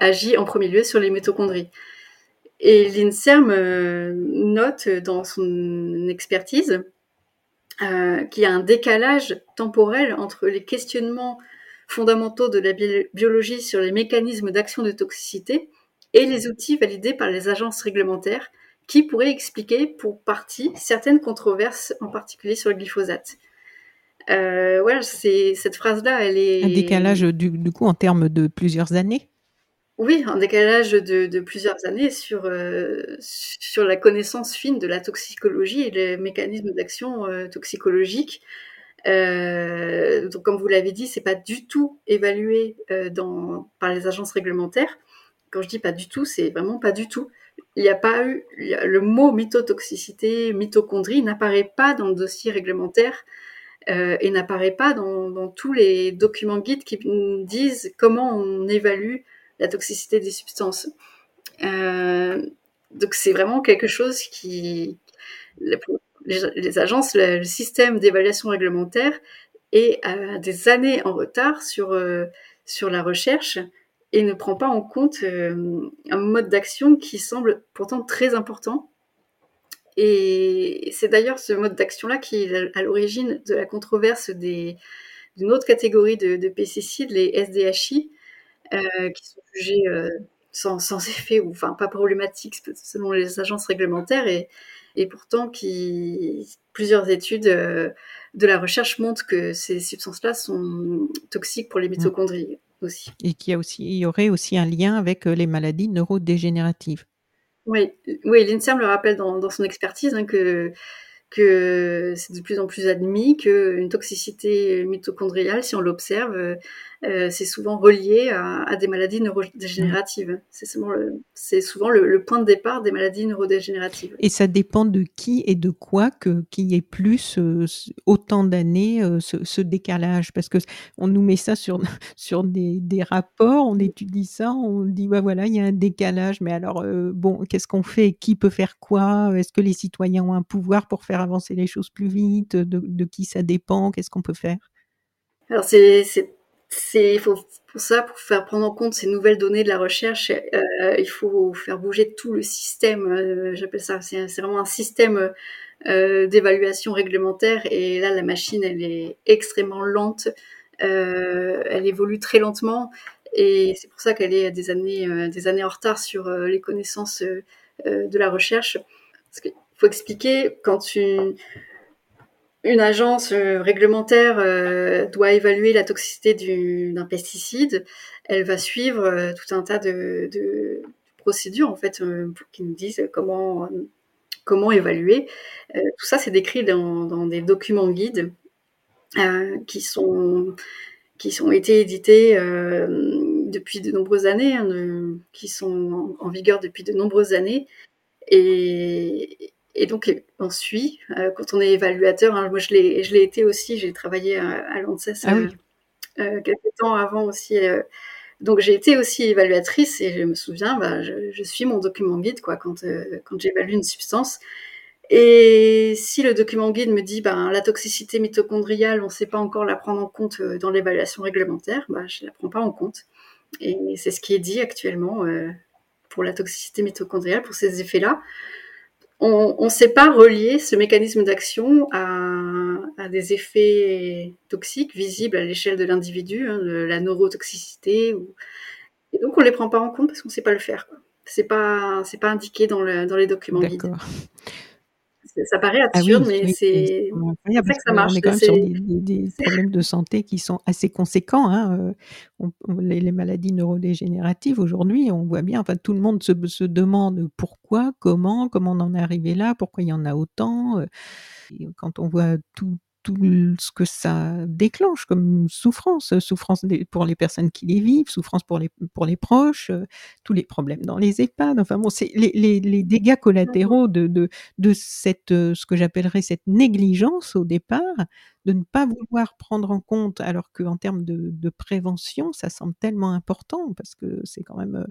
agit en premier lieu sur les mitochondries. Et l'INSERM note dans son expertise qu'il y a un décalage temporel entre les questionnements fondamentaux de la biologie sur les mécanismes d'action de toxicité et les outils validés par les agences réglementaires qui pourraient expliquer pour partie certaines controverses, en particulier sur le glyphosate. Euh, voilà, c'est cette phrase-là, elle est un décalage du, coup en termes de plusieurs années? Oui, un décalage de, plusieurs années sur euh, sur la connaissance fine de la toxicologie et les mécanismes d'action euh, toxicologiques euh, donc, comme vous l'avez dit, c'est pas du tout évalué par les agences réglementaires. Quand je dis pas du tout, c'est vraiment pas du tout. Il n'y a pas eu le mot mythotoxicité, mitochondrie n'apparaît pas dans le dossier réglementaire et n'apparaît pas dans, tous les documents guides qui disent comment on évalue la toxicité des substances. Euh, donc c'est vraiment quelque chose qui, les, agences, le, système d'évaluation réglementaire est à des années en retard sur, euh, sur la recherche et ne prend pas en compte euh, un mode d'action qui semble pourtant très important. Et c'est d'ailleurs ce mode d'action-là qui est à l'origine de la controverse d'une autre catégorie de, pesticides, les SDHI, qui sont jugés sans, sans, effet ou enfin pas problématiques selon les agences réglementaires et, et pourtant qui plusieurs études euh, de la recherche montrent que ces substances-là sont toxiques pour les mmh. mitochondries aussi. Et qu'il y, a aussi, il y aurait aussi un lien avec euh, les maladies neurodégénératives. Oui, oui l'INSERM le rappelle dans, dans son expertise hein, que que c'est de plus en plus admis qu'une toxicité mitochondriale, si on l'observe, euh, euh, c'est souvent relié à, des maladies neurodégénératives. C'est souvent, le, souvent le, point de départ des maladies neurodégénératives. Et ça dépend de qui et de quoi que qu'il y ait plus euh, autant d'années ce, décalage, parce que on nous met ça sur sur des, des, rapports, on étudie ça, on dit bah voilà il y a un décalage, mais alors bon qu'est-ce qu'on fait, qui peut faire quoi, est-ce que les citoyens ont un pouvoir pour faire avancer les choses plus vite? De, qui ça dépend? Qu'est-ce qu'on peut faire? Alors, c'est, c'est, faut, pour ça, pour faire prendre en compte ces nouvelles données de la recherche, euh, il faut faire bouger tout le système. Euh, j'appelle ça, c'est, vraiment un système euh, d'évaluation réglementaire. Et là, la machine, elle est extrêmement lente. elle évolue très lentement. Et c'est pour ça qu'elle est des années, des années en retard sur les connaissances de la recherche. Parce que faut expliquer quand une, une agence euh, réglementaire euh, doit évaluer la toxicité d'un pesticide, elle va suivre euh, tout un tas de, procédures en fait qui nous disent comment comment évaluer. tout ça c'est décrit dans, dans, des documents guides qui sont qui sont été édités depuis de nombreuses années, hein, qui sont en, en, vigueur depuis de nombreuses années. Et, et donc, on suit euh, quand on est évaluateur. Hein, moi, je l'ai, je l'ai été aussi. J'ai travaillé à, à l'ANSES ah euh, euh, quelques temps avant aussi. donc, j'ai été aussi évaluatrice et je me souviens, bah, je, je, suis mon document guide quoi, quand, quand j'évalue une substance. Et si le document guide me dit ben, la toxicité mitochondriale, on ne sait pas encore la prendre en compte dans l'évaluation réglementaire, bah, je ne la prends pas en compte. Et c'est ce qui est dit actuellement pour la toxicité mitochondriale, pour ces effets-là on ne sait pas relier ce mécanisme d'action à, des effets toxiques visibles à l'échelle de l'individu, hein, la neurotoxicité. Donc on ne les prend pas en compte parce qu'on ne sait pas le faire. Ce n'est pas, indiqué dans, dans les documents guides. Ça paraît ah absurde, mais c'est que ça marche. On est quand même sur des, problèmes de santé qui sont assez conséquents. Hein. Euh, les, maladies neurodégénératives, aujourd'hui, on voit bien, enfin, tout le monde se, se, demande pourquoi, comment, comment on en est arrivé là, pourquoi il y en a autant. Euh, quand on voit tout, tout ce que ça déclenche comme souffrance, souffrance pour les personnes qui les vivent, souffrance pour les, pour les proches, euh, tous les problèmes dans les EHPAD. Enfin bon, c'est les, les, les, dégâts collatéraux de, de, de cette, euh, ce que j'appellerais cette négligence au départ, de ne pas vouloir prendre en compte, alors qu'en termes de, de prévention, ça semble tellement important parce que c'est quand même euh,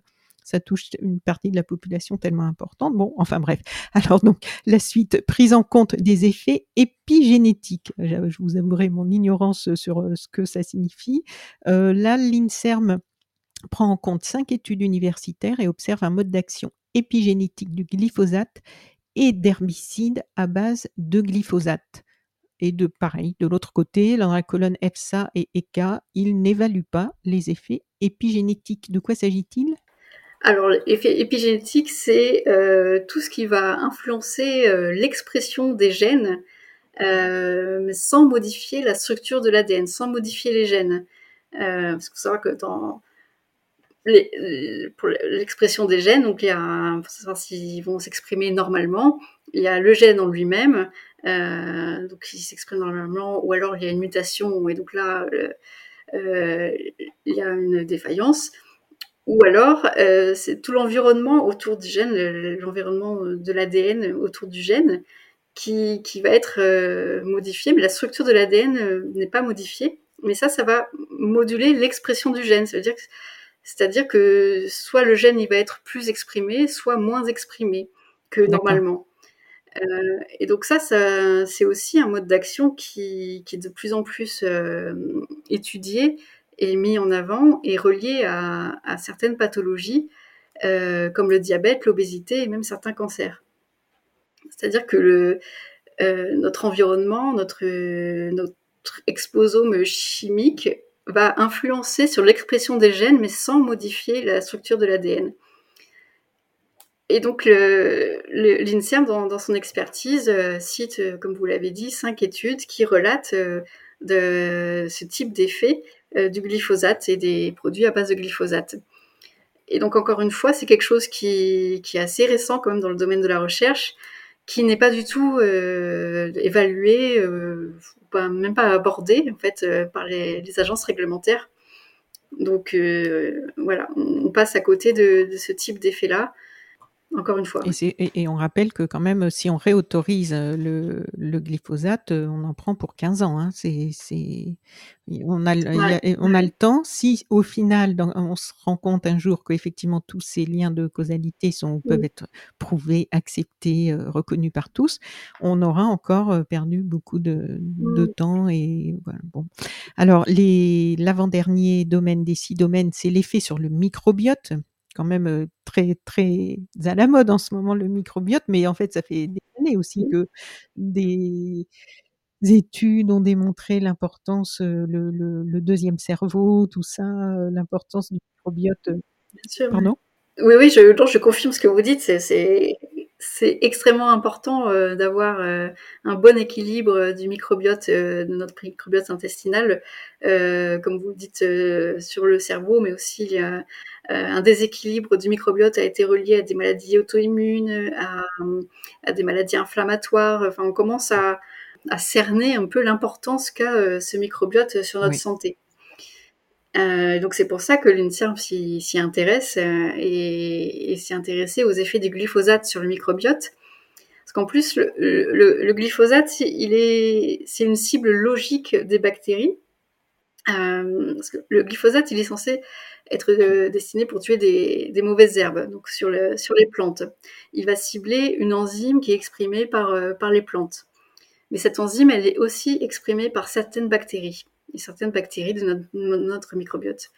ça touche une partie de la population tellement importante. Bon, enfin bref. Alors donc la suite, prise en compte des effets épigénétiques. Je vous avouerai mon ignorance sur euh, ce que ça signifie. Euh, là, l'INSERM prend en compte cinq études universitaires et observe un mode d'action épigénétique du glyphosate et d'herbicides à base de glyphosate. Et de pareil, de l'autre côté, dans la colonne EFSA et ECA, il n'évalue pas les effets épigénétiques. De quoi s'agit-il? Alors, l'effet épigénétique, c'est euh, tout ce qui va influencer euh, l'expression des gènes, euh, sans modifier la structure de l'ADN, sans modifier les gènes. parce qu'il faut savoir que dans pour l'expression des gènes, donc il y savoir s'ils vont s'exprimer normalement, il y a le gène en lui-même, donc il s'exprime normalement, ou alors il y a une mutation, et donc là, il y a une défaillance. Ou alors, euh, c'est tout l'environnement autour du gène, l'environnement de l'ADN autour du gène, qui, qui va être euh, modifié, mais la structure de l'ADN euh, n'est pas modifiée. Mais ça, ça va moduler l'expression du gène. C'est-à-dire que, soit le gène il va être plus exprimé, soit moins exprimé que normalement. Euh, et donc ça, ça c'est aussi un mode d'action qui, qui, est de plus en plus euh, étudié est mis en avant et relié à, certaines pathologies euh, comme le diabète, l'obésité et même certains cancers. C'est-à-dire que le, euh, notre environnement, notre, notre exposome chimique va influencer sur l'expression des gènes, mais sans modifier la structure de l'ADN. Et donc, l'INSERM, dans, son expertise, euh, cite, comme vous l'avez dit, cinq études qui relatent de ce type d'effet euh, du glyphosate et des produits à base de glyphosate. Et donc encore une fois, c'est quelque chose qui, est assez récent quand même dans le domaine de la recherche, qui n'est pas du tout euh, évalué, euh, même pas abordé en fait par les, agences réglementaires. Donc voilà, on, passe à côté de ce type d'effet-là encore une fois. Et, on rappelle que quand même, si on réautorise euh, le, glyphosate, euh, on en prend pour 15 ans. Hein. C'est, on, a, on a le temps. Si au final, on se rend compte un jour qu'effectivement tous ces liens de causalité sont, peuvent être prouvés, acceptés, euh, reconnus par tous, on aura encore perdu beaucoup de, de temps. Et voilà, bon. Alors, les, l'avant-dernier domaine des six domaines, c'est l'effet sur le microbiote quand même très très à la mode en ce moment le microbiote, mais en fait ça fait des années aussi que des études ont démontré l'importance, le, le, deuxième cerveau, tout ça, l'importance du microbiote. Bien sûr. Pardon? Oui, oui, je, je confirme ce que vous dites. C'est c'est extrêmement important euh, d'avoir euh, un bon équilibre euh, du microbiote, de notre microbiote intestinal, comme vous le dites, sur le cerveau, mais aussi un déséquilibre du microbiote a été relié à des maladies auto-immunes, à, des maladies inflammatoires. Enfin, on commence à, cerner un peu l'importance qu'a ce microbiote sur notre santé. Euh, donc c'est pour ça que l'INSERM s'y intéresse euh, et, s'y intéressé aux effets du glyphosate sur le microbiote. Parce qu'en plus, le, glyphosate, il est, c'est une cible logique des bactéries. Euh, le glyphosate, il est censé être destiné pour tuer des, mauvaises herbes, donc sur, le, sur les plantes. Il va cibler une enzyme qui est exprimée par les plantes. Mais cette enzyme, elle est aussi exprimée par certaines bactéries et certaines bactéries de notre, microbiote.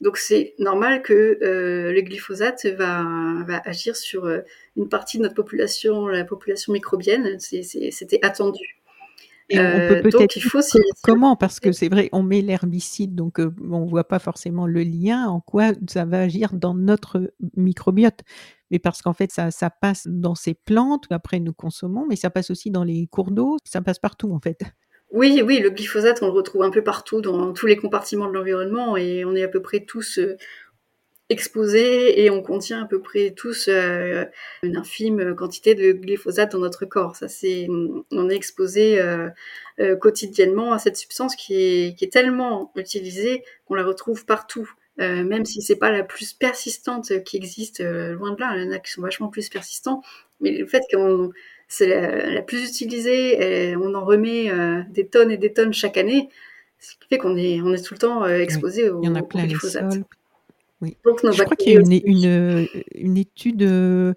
Donc c'est normal que euh, le glyphosate va, va agir sur euh, une partie de notre population, la population microbienne. C'était attendu. Et on peut euh, peut-être il faut comment parce que c'est vrai on met l'herbicide donc on voit pas forcément le lien en quoi ça va agir dans notre microbiote mais parce qu'en fait ça, ça passe dans ces plantes après nous consommons mais ça passe aussi dans les cours d'eau ça passe partout en fait. Oui, oui, le glyphosate, on le retrouve un peu partout dans tous les compartiments de l'environnement et on est à peu près tous euh, exposés et on contient à peu près tous euh, une infime quantité de glyphosate dans notre corps. Ça, c'est, on est exposé euh, quotidiennement à cette substance qui est, tellement utilisée qu'on la retrouve partout. même si c'est pas la plus persistante qui existe, loin de là, il y en a qui sont vachement plus persistants, mais le fait qu'on c'est la, plus utilisée. Et on en remet euh, des tonnes et des tonnes chaque année, ce qui fait qu'on est, on est tout le temps euh, exposé au, Il y en a plein glyphosate. Oui. Donc, Je crois qu'il y a une, une, une, étude euh,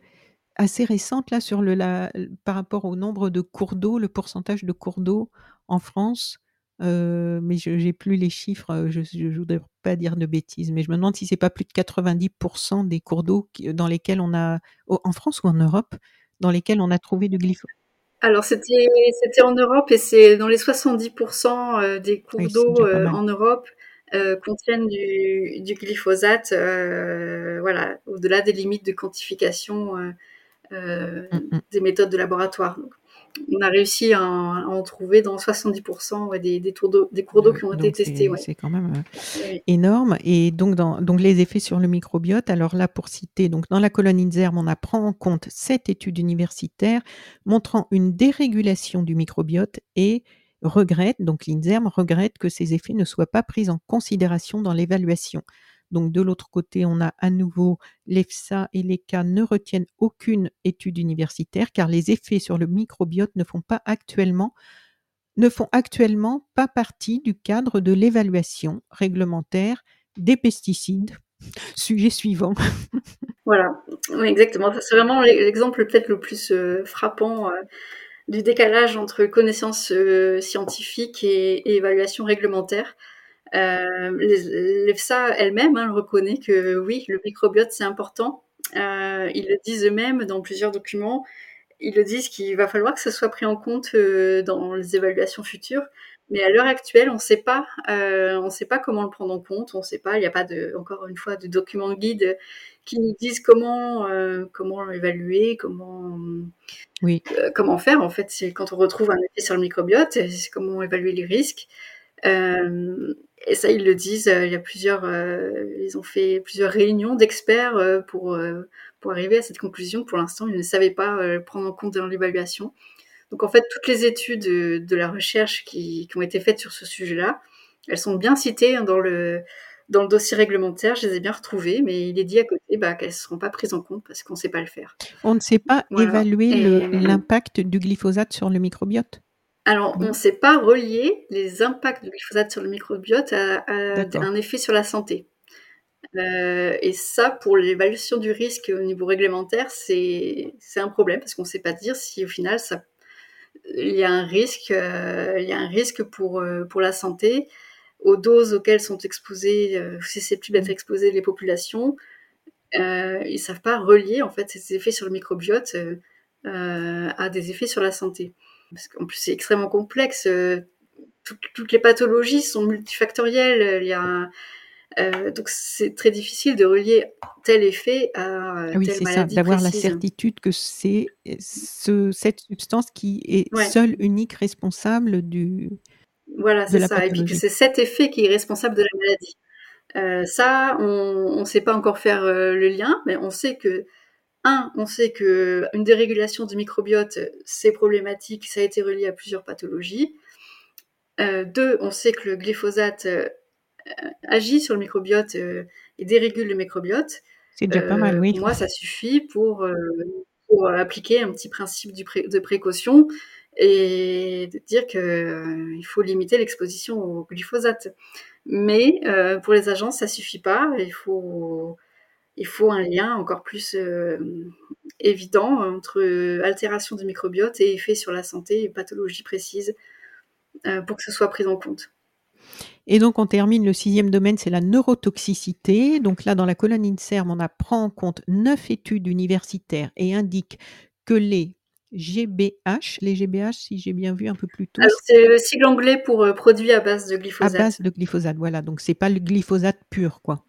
assez récente là sur le la, par rapport au nombre de cours d'eau, le pourcentage de cours d'eau en France. Euh, mais je n'ai plus les chiffres, je ne voudrais pas dire de bêtises, mais je me demande si c'est pas plus de 90% des cours d'eau dans lesquels on a, en France ou en Europe, dans lesquels on a trouvé du glyphosate alors c'était c'était en Europe et c'est dans les 70% euh, des cours d'eau euh, en Europe euh, contiennent du, du glyphosate, voilà, au-delà des limites de quantification mm, mm. des méthodes de laboratoire on a réussi à, en trouver dans 70% des, des, des cours d'eau qui ont été testés. C'est quand même euh, énorme. Et donc, dans, donc, les effets sur le microbiote, alors là, pour citer, donc dans la colonne INSERM, on a prend en compte cette étude universitaire montrant une dérégulation du microbiote et regrette, donc l'INSERM regrette que ces effets ne soient pas pris en considération dans l'évaluation. Donc de l'autre côté, on a à nouveau l'EFSA et l'ECA ne retiennent aucune étude universitaire car les effets sur le microbiote ne font pas actuellement ne font actuellement pas partie du cadre de l'évaluation réglementaire des pesticides. Sujet suivant. Voilà, exactement. C'est vraiment l'exemple peut-être le plus euh, frappant euh, du décalage entre connaissances euh, scientifiques et, évaluation réglementaire. Euh, L'EFSA elle-même hein, reconnaît que oui, le microbiote c'est important. Euh, ils le disent eux-mêmes dans plusieurs documents. Ils le disent qu'il va falloir que ça soit pris en compte euh, dans les évaluations futures. Mais à l'heure actuelle, on ne sait pas, euh, on sait pas comment le prendre en compte. On ne sait pas. Il n'y a pas de, encore une fois, de documents guides qui nous disent comment, euh, comment évaluer, comment, oui. Euh, comment faire. En fait, c'est quand on retrouve un effet sur le microbiote, c'est comment évaluer les risques. Et ça, ils le disent. Euh, il y a plusieurs, euh, ils ont fait plusieurs réunions d'experts euh, pour pour arriver à cette conclusion. Pour l'instant, ils ne savaient pas prendre en compte dans l'évaluation. Donc en fait, toutes les études de, la recherche qui, qui, ont été faites sur ce sujet-là, elles sont bien citées hein, dans le dans le dossier réglementaire, je les ai bien retrouvées, mais il est dit à côté bah, qu'elles ne seront pas prises en compte parce qu'on ne sait pas le faire. On ne sait pas évaluer l'impact du glyphosate sur le microbiote alors, on ne sait pas relier les impacts du glyphosate sur le microbiote à, un effet sur la santé. Euh, et ça, pour l'évaluation du risque au niveau réglementaire, c'est un problème parce qu'on ne sait pas dire si au final ça, il y a un risque, euh, il y a un risque pour euh, pour la santé aux doses auxquelles sont exposées, susceptibles d'être exposées les populations. ils savent pas relier en fait ces effets sur le microbiote à des effets sur la santé parce qu'en plus c'est extrêmement complexe. Euh, toutes, les pathologies sont multifactorielles. Il y a euh, donc c'est très difficile de relier tel effet à ah oui, telle maladie. D'avoir la certitude que c'est ce, cette substance qui est seule, unique, responsable du. Voilà, c'est ça. Et puis que c'est cet effet qui est responsable de la maladie. Euh, ça, on ne sait pas encore faire le lien, mais on sait que un, on sait que une dérégulation du microbiote, c'est problématique, ça a été relié à plusieurs pathologies. Euh, deux, on sait que le glyphosate euh, agit sur le microbiote euh, et dérégule le microbiote. C'est déjà pas mal, oui. Pour moi, ça suffit pour, pour appliquer un petit principe de précaution et de dire qu'il faut limiter l'exposition au glyphosate. Mais pour les agences, ça suffit pas. Il faut il faut un lien encore plus euh, évident entre altération du microbiote et effet sur la santé et pathologie précise euh, pour que ce soit pris en compte. Et donc on termine le sixième domaine, c'est la neurotoxicité. Donc là, dans la colonne INSERM, on a prend en compte 9 études universitaires et indique que les GBH, les GBH, si j'ai bien vu un peu plus tôt. C'est le sigle anglais pour euh, produit à base de à glyphosate. base de glyphosate, voilà. Donc c'est pas le glyphosate pur, quoi.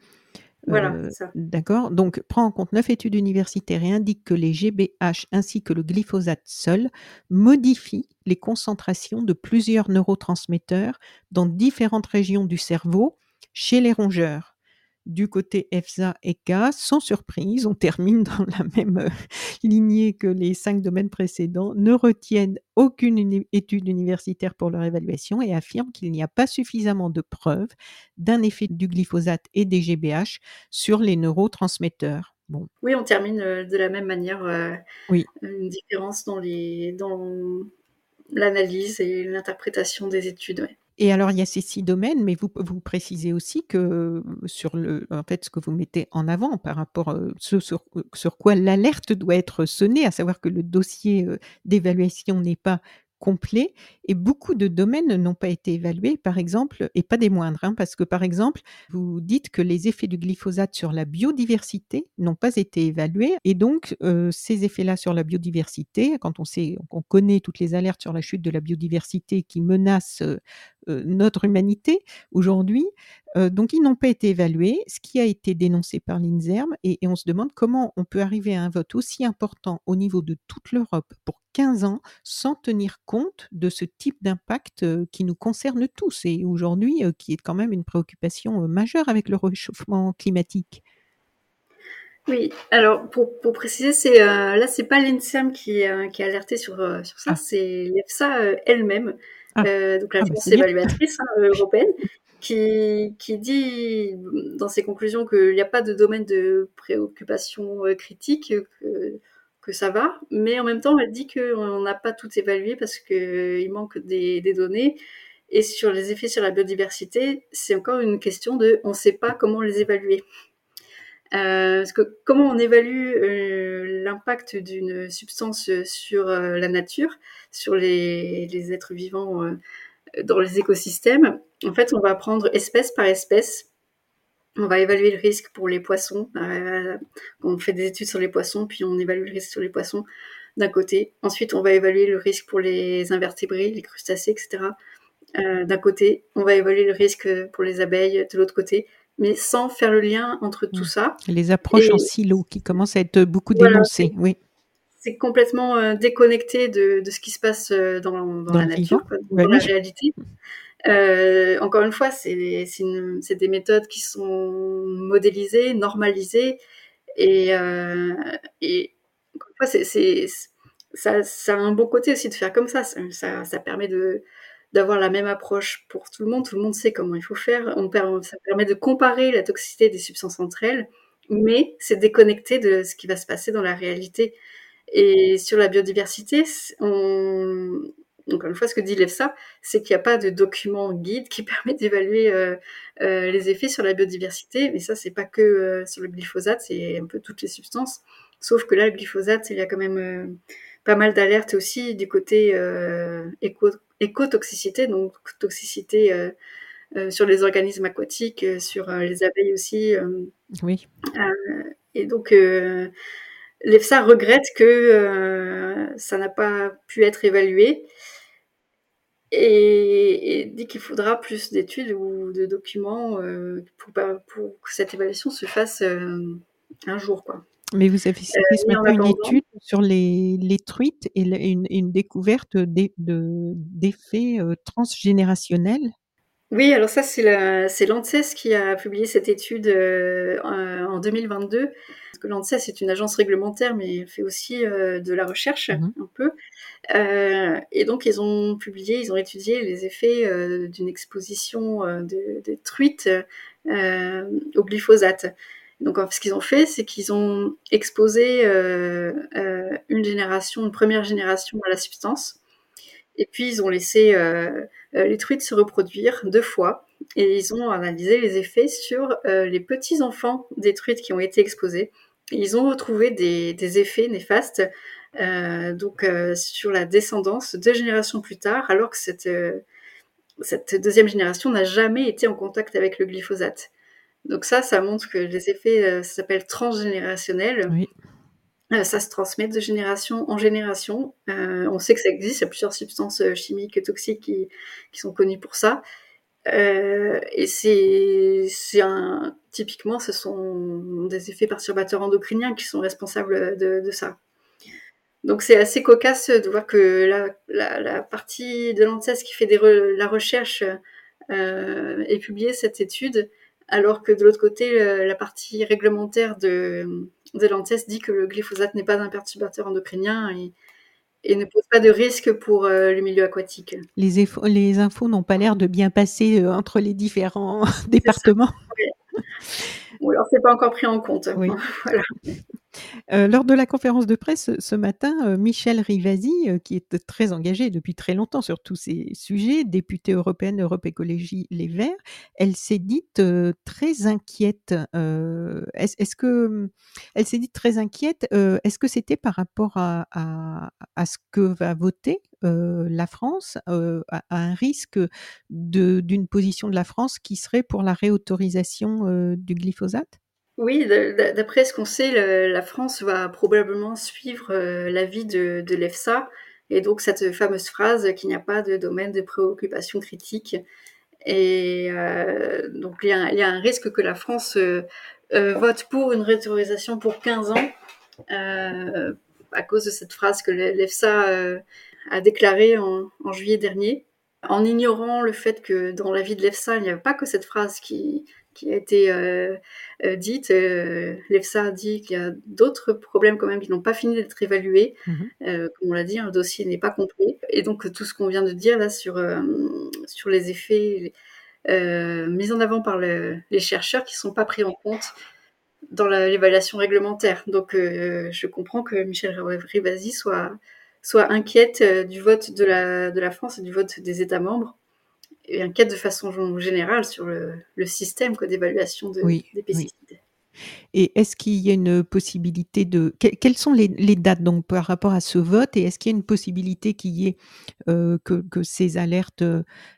Voilà, Euh, c'est ça. D'accord. Donc, prend en compte neuf études universitaires et indique que les GBH ainsi que le glyphosate seul modifient les concentrations de plusieurs neurotransmetteurs dans différentes régions du cerveau chez les rongeurs. Du côté EFSA et K, sans surprise, on termine dans la même euh, lignée que les cinq domaines précédents, ne retiennent aucune uni- étude universitaire pour leur évaluation et affirment qu'il n'y a pas suffisamment de preuves d'un effet du glyphosate et des GBH sur les neurotransmetteurs. Bon, Oui, on termine euh, de la même manière. euh, Oui. Une différence dans les dans l'analyse et l'interprétation des études. ouais. Et alors, il y a ces six domaines, mais vous, vous précisez aussi que euh, sur le, en fait, ce que vous mettez en avant par rapport à ce sur, sur quoi l'alerte doit être sonnée, à savoir que le dossier euh, d'évaluation n'est pas complet. Et beaucoup de domaines n'ont pas été évalués, par exemple, et pas des moindres, hein, parce que par exemple, vous dites que les effets du glyphosate sur la biodiversité n'ont pas été évalués, et donc euh, ces effets-là sur la biodiversité, quand on sait, on connaît toutes les alertes sur la chute de la biodiversité qui menacent euh, euh, notre humanité aujourd'hui, euh, donc ils n'ont pas été évalués, ce qui a été dénoncé par l'INSERM, et, et on se demande comment on peut arriver à un vote aussi important au niveau de toute l'Europe pour 15 ans sans tenir compte de ce type d'impact euh, qui nous concerne tous et aujourd'hui euh, qui est quand même une préoccupation euh, majeure avec le réchauffement climatique. Oui, alors pour, pour préciser, c'est euh, là c'est pas l'INSERM qui, euh, qui est alerté sur, euh, sur ça, Ah. c'est l'EFSA euh, elle-même, Ah. euh, donc Ah, bah, l'agence c'est bien. évaluatrice hein, européenne, qui, qui dit dans ses conclusions qu'il n'y a pas de domaine de préoccupation euh, critique, que, que ça va, mais en même temps elle dit qu'on n'a pas tout évalué parce qu'il manque des, des données. Et sur les effets sur la biodiversité, c'est encore une question de on ne sait pas comment les évaluer. Euh, parce que comment on évalue euh, l'impact d'une substance sur euh, la nature, sur les, êtres vivants dans les écosystèmes? En fait, on va prendre espèce par espèce. On va évaluer le risque pour les poissons. On fait des études sur les poissons, puis on évalue le risque sur les poissons d'un côté. Ensuite, on va évaluer le risque pour les invertébrés, les crustacés, etc. D'un côté, on va évaluer le risque pour les abeilles de l'autre côté mais sans faire le lien entre tout Mm. ça. Les approches Et- en silo qui commencent à être beaucoup Voilà, dénoncées. Oui. C'est complètement euh, déconnecté de, de ce qui se passe euh, dans, dans Dans la nature, quoi, dans la oui. réalité. Euh, encore une fois, c'est des méthodes qui sont modélisées, normalisées, et, euh, et encore une fois, c'est ça, ça a un bon côté aussi de faire comme ça, ça permet de d'avoir la même approche pour tout le monde. Tout le monde sait comment il faut faire. Ça permet de comparer la toxicité des substances entre elles, mais c'est déconnecté de ce qui va se passer dans la réalité. Et sur la biodiversité, on, encore une fois, ce que dit l'EFSA, c'est qu'il n'y a pas de document guide qui permet d'évaluer euh, euh, les effets sur la biodiversité. Mais ça, c'est pas que euh, sur le glyphosate, c'est un peu toutes les substances. Sauf que là, le glyphosate, il y a quand même pas mal d'alertes aussi du côté euh, éco, écotoxicité, donc toxicité euh, euh, sur les organismes aquatiques, sur les abeilles aussi. Oui. et donc, l'EFSA regrette que ça n'a pas pu être évalué et, et dit qu'il faudra plus d'études ou de documents pour, pour que cette évaluation se fasse un jour. Quoi. Mais vous avez cité ce matin une étude sur les, les truites et le- une, une découverte d'e- de- d'effets euh, transgénérationnels? Oui, alors ça, c'est la- c'est l'ANSES qui a publié cette étude euh, en en 2022. Parce que l'ANSES est une agence réglementaire, mais elle fait aussi euh, de la recherche Mhm. un peu. Euh, et donc, ils ont publié, ils ont étudié les effets d'une exposition de, des truites au glyphosate. Donc, ce qu'ils ont fait, c'est qu'ils ont exposé euh, euh, une génération, une première génération à la substance. Et puis, ils ont laissé euh, les truites se reproduire deux fois et ils ont analysé les effets sur les petits enfants des truites qui ont été exposés. Ils ont retrouvé des, effets néfastes donc sur la descendance deux générations plus tard, alors que cette deuxième génération n'a jamais été en contact avec le glyphosate. Donc ça, ça montre que les effets, euh, ça s'appelle transgénérationnel. Oui. Euh, ça se transmet de génération en génération. Euh, on sait que ça existe, il y a plusieurs substances chimiques toxiques qui, qui sont connues pour ça. et c'est, un, typiquement, ce sont des effets perturbateurs endocriniens qui sont responsables de, de ça. Donc c'est assez cocasse de voir que la, la, la partie de l'ANSES qui fait des re, la recherche ait publié cette étude, alors que de l'autre côté, la partie réglementaire de, de l'ANSES dit que le glyphosate n'est pas un perturbateur endocrinien et, et ne pose pas de risque pour euh, le milieu aquatique. Les, les infos n'ont pas l'air de bien passer euh, entre les différents départements. Oui. Bon, alors c'est pas encore pris en compte. Oui. voilà. Euh, lors de la conférence de presse ce matin, euh, Michel Rivasi, euh, qui est très engagée depuis très longtemps sur tous ces sujets, députée européenne Europe Écologie Les Verts, elle s'est dite très inquiète. Est-ce est que c'était par rapport à, ce que va voter la France, à, un risque d'une position de la France qui serait pour la réautorisation du glyphosate? Oui, d'après ce qu'on sait, la France va probablement suivre euh, l'avis de, l'EFSA et donc cette fameuse phrase qu'il n'y a pas de domaine de préoccupation critique. Et euh, donc il y, a, un risque que la France euh, vote pour une réautorisation pour 15 ans à cause de cette phrase que l'EFSA a déclarée en, en, juillet dernier, en ignorant le fait que dans l'avis de l'EFSA, il n'y avait pas que cette phrase qui qui a été euh, euh, dite. Euh, L'EFSA a dit qu'il y a d'autres problèmes quand même qui n'ont pas fini d'être évalués. Mmh. Euh, comme on l'a dit, un dossier n'est pas complet. Et donc tout ce qu'on vient de dire là sur, sur les effets mis en avant par le, les chercheurs qui ne sont pas pris en compte dans l'évaluation réglementaire. Donc je comprends que Michel Rivasi soit, soit inquiète du vote de la, de la France et du vote des États membres et inquiète de façon générale sur le, le système d'évaluation de, oui, des pesticides. Oui. Et est-ce qu'il y a une possibilité de... quelles sont les, les, dates donc par rapport à ce vote et est-ce qu'il y a une possibilité qu'il y ait euh, que, que, ces alertes,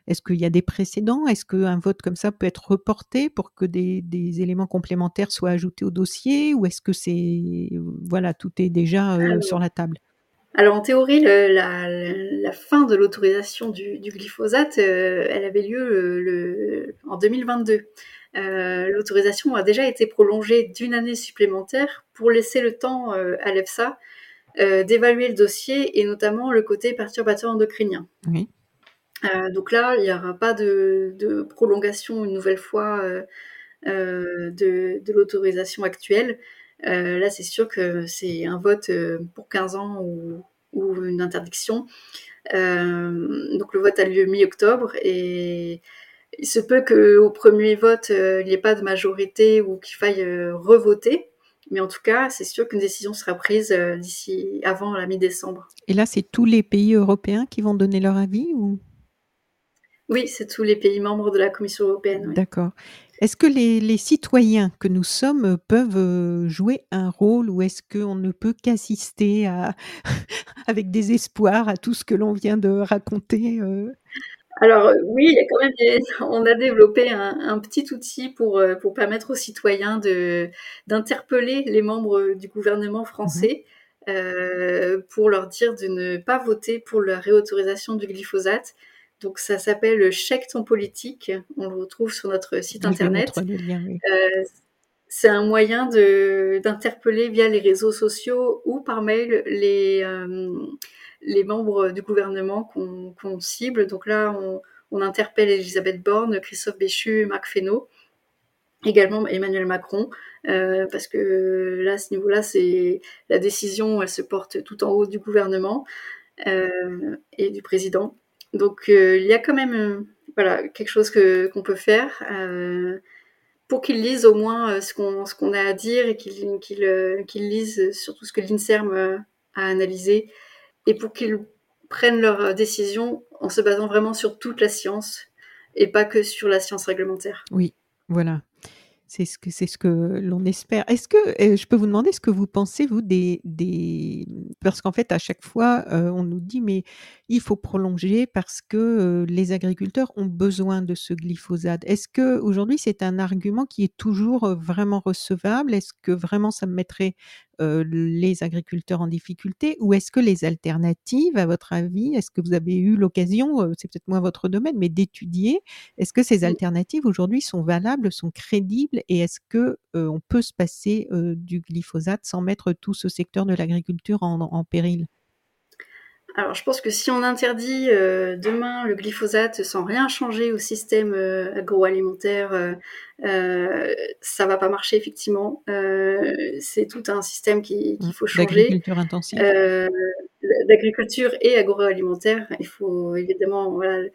est-ce qu'il y a des précédents? Est-ce qu'un vote comme ça peut être reporté pour que des, des éléments complémentaires soient ajoutés au dossier ou est-ce que c'est... Voilà, tout est déjà euh, Alors, sur la table? Alors en théorie, le, la, la, fin de l'autorisation du, du, glyphosate, euh, elle avait lieu le, le, en 2022. Euh, l'autorisation a déjà été prolongée d'une année supplémentaire pour laisser le temps euh, à l'EFSA euh, d'évaluer le dossier et notamment le côté perturbateur endocrinien. Oui. Euh, donc là, il n'y aura pas de, de, prolongation une nouvelle fois de, de l'autorisation actuelle. Euh, là, c'est sûr que c'est un vote euh, pour 15 ans ou, une interdiction. Euh, donc le vote a lieu mi-octobre et il se peut qu'au premier vote, il n'y ait pas de majorité ou qu'il faille revoter. Mais en tout cas, c'est sûr qu'une décision sera prise d'ici avant la mi-décembre. Et là, c'est tous les pays européens qui vont donner leur avis ou? Oui, c'est tous les pays membres de la Commission européenne. Oui. D'accord. Est-ce que les, les, citoyens que nous sommes peuvent jouer un rôle ou est-ce qu'on ne peut qu'assister à, avec des espoirs à tout ce que l'on vient de raconter euh... Alors oui, il y a quand même des... on a développé un, un, petit outil pour, pour permettre aux citoyens de, d'interpeller les membres du gouvernement français mmh. euh, pour leur dire de ne pas voter pour la réautorisation du glyphosate donc ça s'appelle Chèque ton politique. On le retrouve sur notre site internet. Oui. euh, c'est un moyen de d'interpeller via les réseaux sociaux ou par mail les euh, les membres du gouvernement qu'on qu cible. Donc là, on, on, interpelle Elisabeth Borne, Christophe Béchu, Marc Fesneau, également Emmanuel Macron, euh, parce que là, à ce niveau-là, c'est la décision, elle se porte tout en haut du gouvernement et du président. Donc euh, il y a quand même euh, quelque chose qu'on peut faire euh, pour qu'ils lisent au moins ce qu'on a à dire et qu'ils qu'ils lisent surtout ce que l'Inserm a analysé et pour qu'ils prennent leurs décisions en se basant vraiment sur toute la science et pas que sur la science réglementaire. Oui, voilà. C'est ce que que l'on espère. Est-ce que, heu, je peux vous demander ce que vous pensez vous des parce qu'en fait à chaque fois, heu, on nous dit: «Mais il faut prolonger parce que, heu, les agriculteurs ont besoin de ce glyphosate». Est-ce qu'aujourd'hui c'est un argument qui est toujours, vraiment recevable? Est-ce que vraiment ça mettrait, les agriculteurs en difficulté? Ou est-ce que les alternatives à votre avis, est-ce que vous avez eu l'occasion, c'est peut-être moins votre domaine, mais d'étudier, est-ce que ces Mmh. alternatives aujourd'hui sont valables, sont crédibles et est-ce que, on peut se passer, du glyphosate sans mettre tout ce secteur de l'agriculture en en péril? Alors je pense que si on interdit, heu, demain le glyphosate sans rien changer au système, heu, agroalimentaire, heu heu, ça va pas marcher effectivement. C'est tout un système qui qu'il faut changer, d'agriculture intensive? heu, d'agriculture et agroalimentaire. Il faut évidemment, voilà,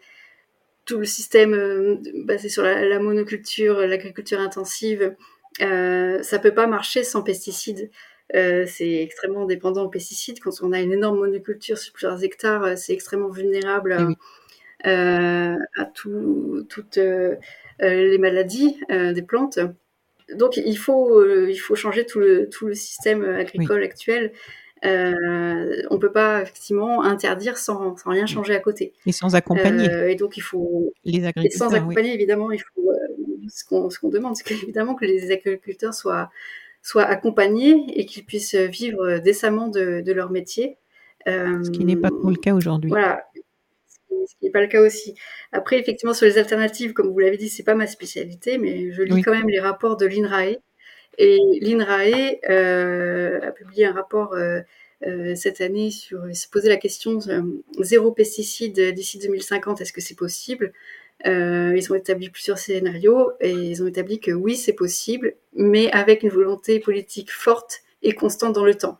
tout le système, basé sur la la monoculture, l'agriculture intensive, ça peut pas marcher sans pesticides. Heu, c'est extrêmement dépendant aux pesticides. Quand on a une énorme monoculture sur plusieurs hectares, heu, c'est extrêmement vulnérable oui. heu, à tout toutes, les maladies, des plantes. Donc il faut, il faut changer tout le tout le système, Oui. agricole actuel. On peut pas effectivement interdire sans sans rien changer à côté. Et sans accompagner et donc il faut les et sans agriculteurs, oui. accompagner évidemment, il faut, ce qu'on ce qu'on demande, c'est qu'évidemment que les agriculteurs soient soient accompagnés et qu'ils puissent, vivre décemment de de leur métier. Ce qui n'est pas le cas aujourd'hui. voilà, ce qui ce qui est pas le cas aussi. Après effectivement sur les alternatives, comme vous l'avez dit, c'est pas ma spécialité, mais je lis Oui. quand même les rapports de l'INRAE et l'INRAE, heu, a publié un rapport, heu heu, cette année sur il se posait la question 0 pesticide d'ici 2050, est-ce que c'est possible? Heu, ils ont établi plusieurs scénarios et ils ont établi que oui, c'est possible, mais avec une volonté politique forte et constante dans le temps.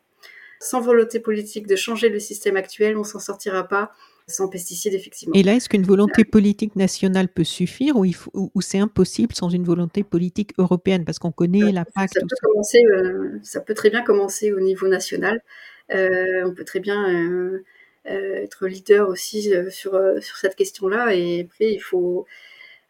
Sans volonté politique de changer le système actuel, on s'en sortira pas sans pesticides Et effectivement. là, est-ce qu'une volonté politique nationale peut suffire ou c'est impossible sans une volonté politique européenne? Parce qu'on connaît la PAC, ça peut ça. commencer, heu, ça peut très bien commencer au niveau national. Heu, on peut très bien, être leader aussi, heu, sur, heu, sur cette question-là et après il faut,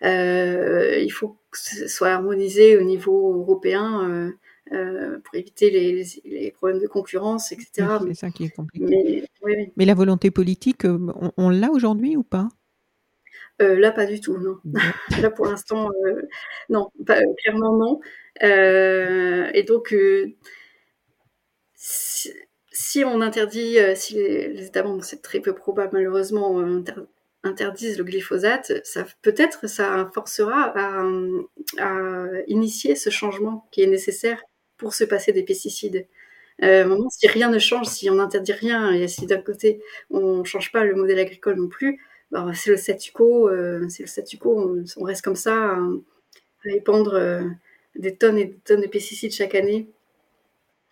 il faut que ce soit harmonisé au niveau européen, pour éviter les les problèmes de concurrence et Oui, c'est ça qui est compliqué. Mais oui, oui. Mais la volonté politique, on on l'a aujourd'hui ou pas? Là, pas du tout, non. Là, pour l'instant, non, pas clairement non. Et donc si si on interdit, heu, si les États membres, c'est très peu probable malheureusement, heu, inter interdisent le glyphosate, ça peut-être ça forcera à, initier ce changement qui est nécessaire pour se passer des pesticides. Moment, si rien ne change, si on n'interdit rien et si d'un côté on change pas le modèle agricole non plus, ben, c'est le statu quo, c'est le statu quo, on reste comme ça à épandre, des tonnes et des tonnes de pesticides chaque année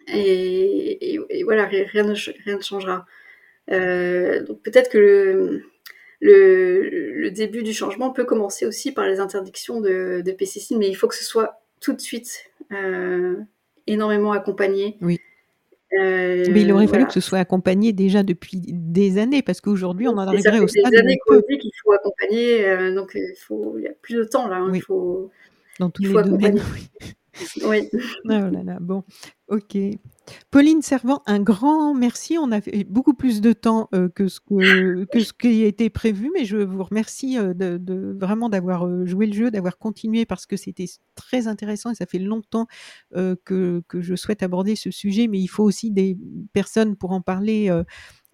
et et et voilà, ri rien ne ch rien ne changera. Heu, donc peut-être que le le le début du changement peut commencer aussi par les interdictions de de pesticides, mais il faut que ce soit tout de suite, heu, énormément accompagné. Oui. Mais il aurait fallu que ce soit accompagné déjà depuis des années parce qu'aujourd'hui on en arriverait au des stade on années qu'on dit qu'il faut accompagner, donc il faut il y a plus de temps là, hein, il Oui. faut Dans tous il les faut domaines, accompagner. oui. Oui. Oh là là, bon, OK. Pauline Servan, un grand merci. On a fait beaucoup plus de temps, heu, que ce qui était prévu, mais je vous remercie, heu, de vraiment d'avoir, heu, joué le jeu, d'avoir continué parce que c'était très intéressant et ça fait longtemps, que je souhaite aborder ce sujet, mais il faut aussi des personnes pour en parler,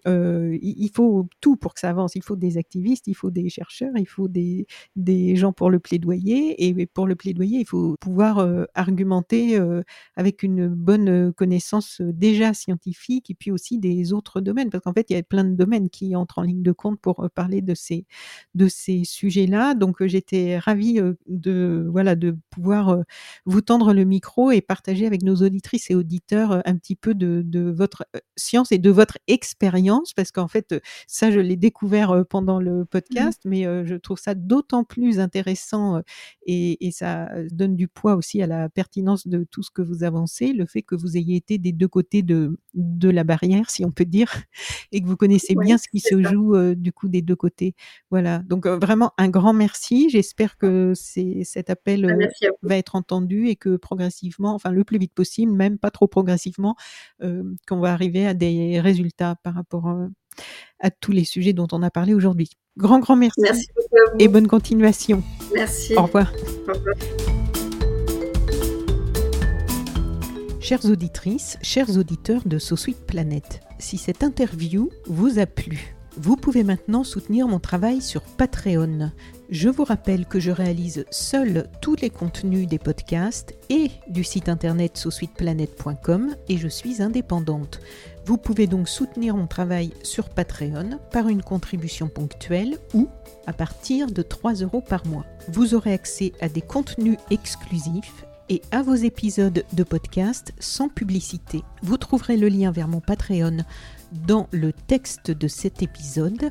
heu, il faut tout pour que ça avance. Il faut des activistes, il faut des chercheurs, il faut des des gens pour le plaidoyer et pour le plaidoyer, il faut pouvoir, heu, argumenter, heu, avec une bonne, connaissance, déjà scientifique et puis aussi des autres domaines. Parce qu'en fait, il y a plein de domaines qui entrent en ligne de compte pour, parler de ces de ces sujets-là. Donc j'étais ravie, de voilà, de pouvoir, vous tendre le micro et partager avec nos auditrices et auditeurs, un petit peu de de votre, science et de votre expérience parce qu'en fait, ça, je l'ai découvert pendant le Mmh. podcast, mais je trouve ça d'autant plus intéressant et, et ça donne du poids aussi à la pertinence de tout ce que vous avancez, le fait que vous ayez été des deux côtés de, de la barrière, si on peut dire, et que vous connaissez Ouais, bien ce qui se ça. joue du coup des deux côtés. Voilà, donc vraiment un grand merci. J'espère que c'est, cet appel Bah, va être entendu et que progressivement, enfin le plus vite possible, même pas trop progressivement, euh, qu'on va arriver à des résultats par rapport à tous les sujets dont on a parlé aujourd'hui. Grand, grand merci, Merci et bonne continuation. Merci. Au revoir. Au revoir. Chères auditrices, chers auditeurs de So Sweet Planet, si cette interview vous a plu, vous pouvez maintenant soutenir mon travail sur Patreon. Je vous rappelle que je réalise seul tous les contenus des podcasts et du site internet sosweetplanet.com et je suis indépendante. Vous pouvez donc soutenir mon travail sur Patreon par une contribution ponctuelle ou à partir de 3 euros par mois. Vous aurez accès à des contenus exclusifs et à vos épisodes de podcast sans publicité. Vous trouverez le lien vers mon Patreon dans le texte de cet épisode.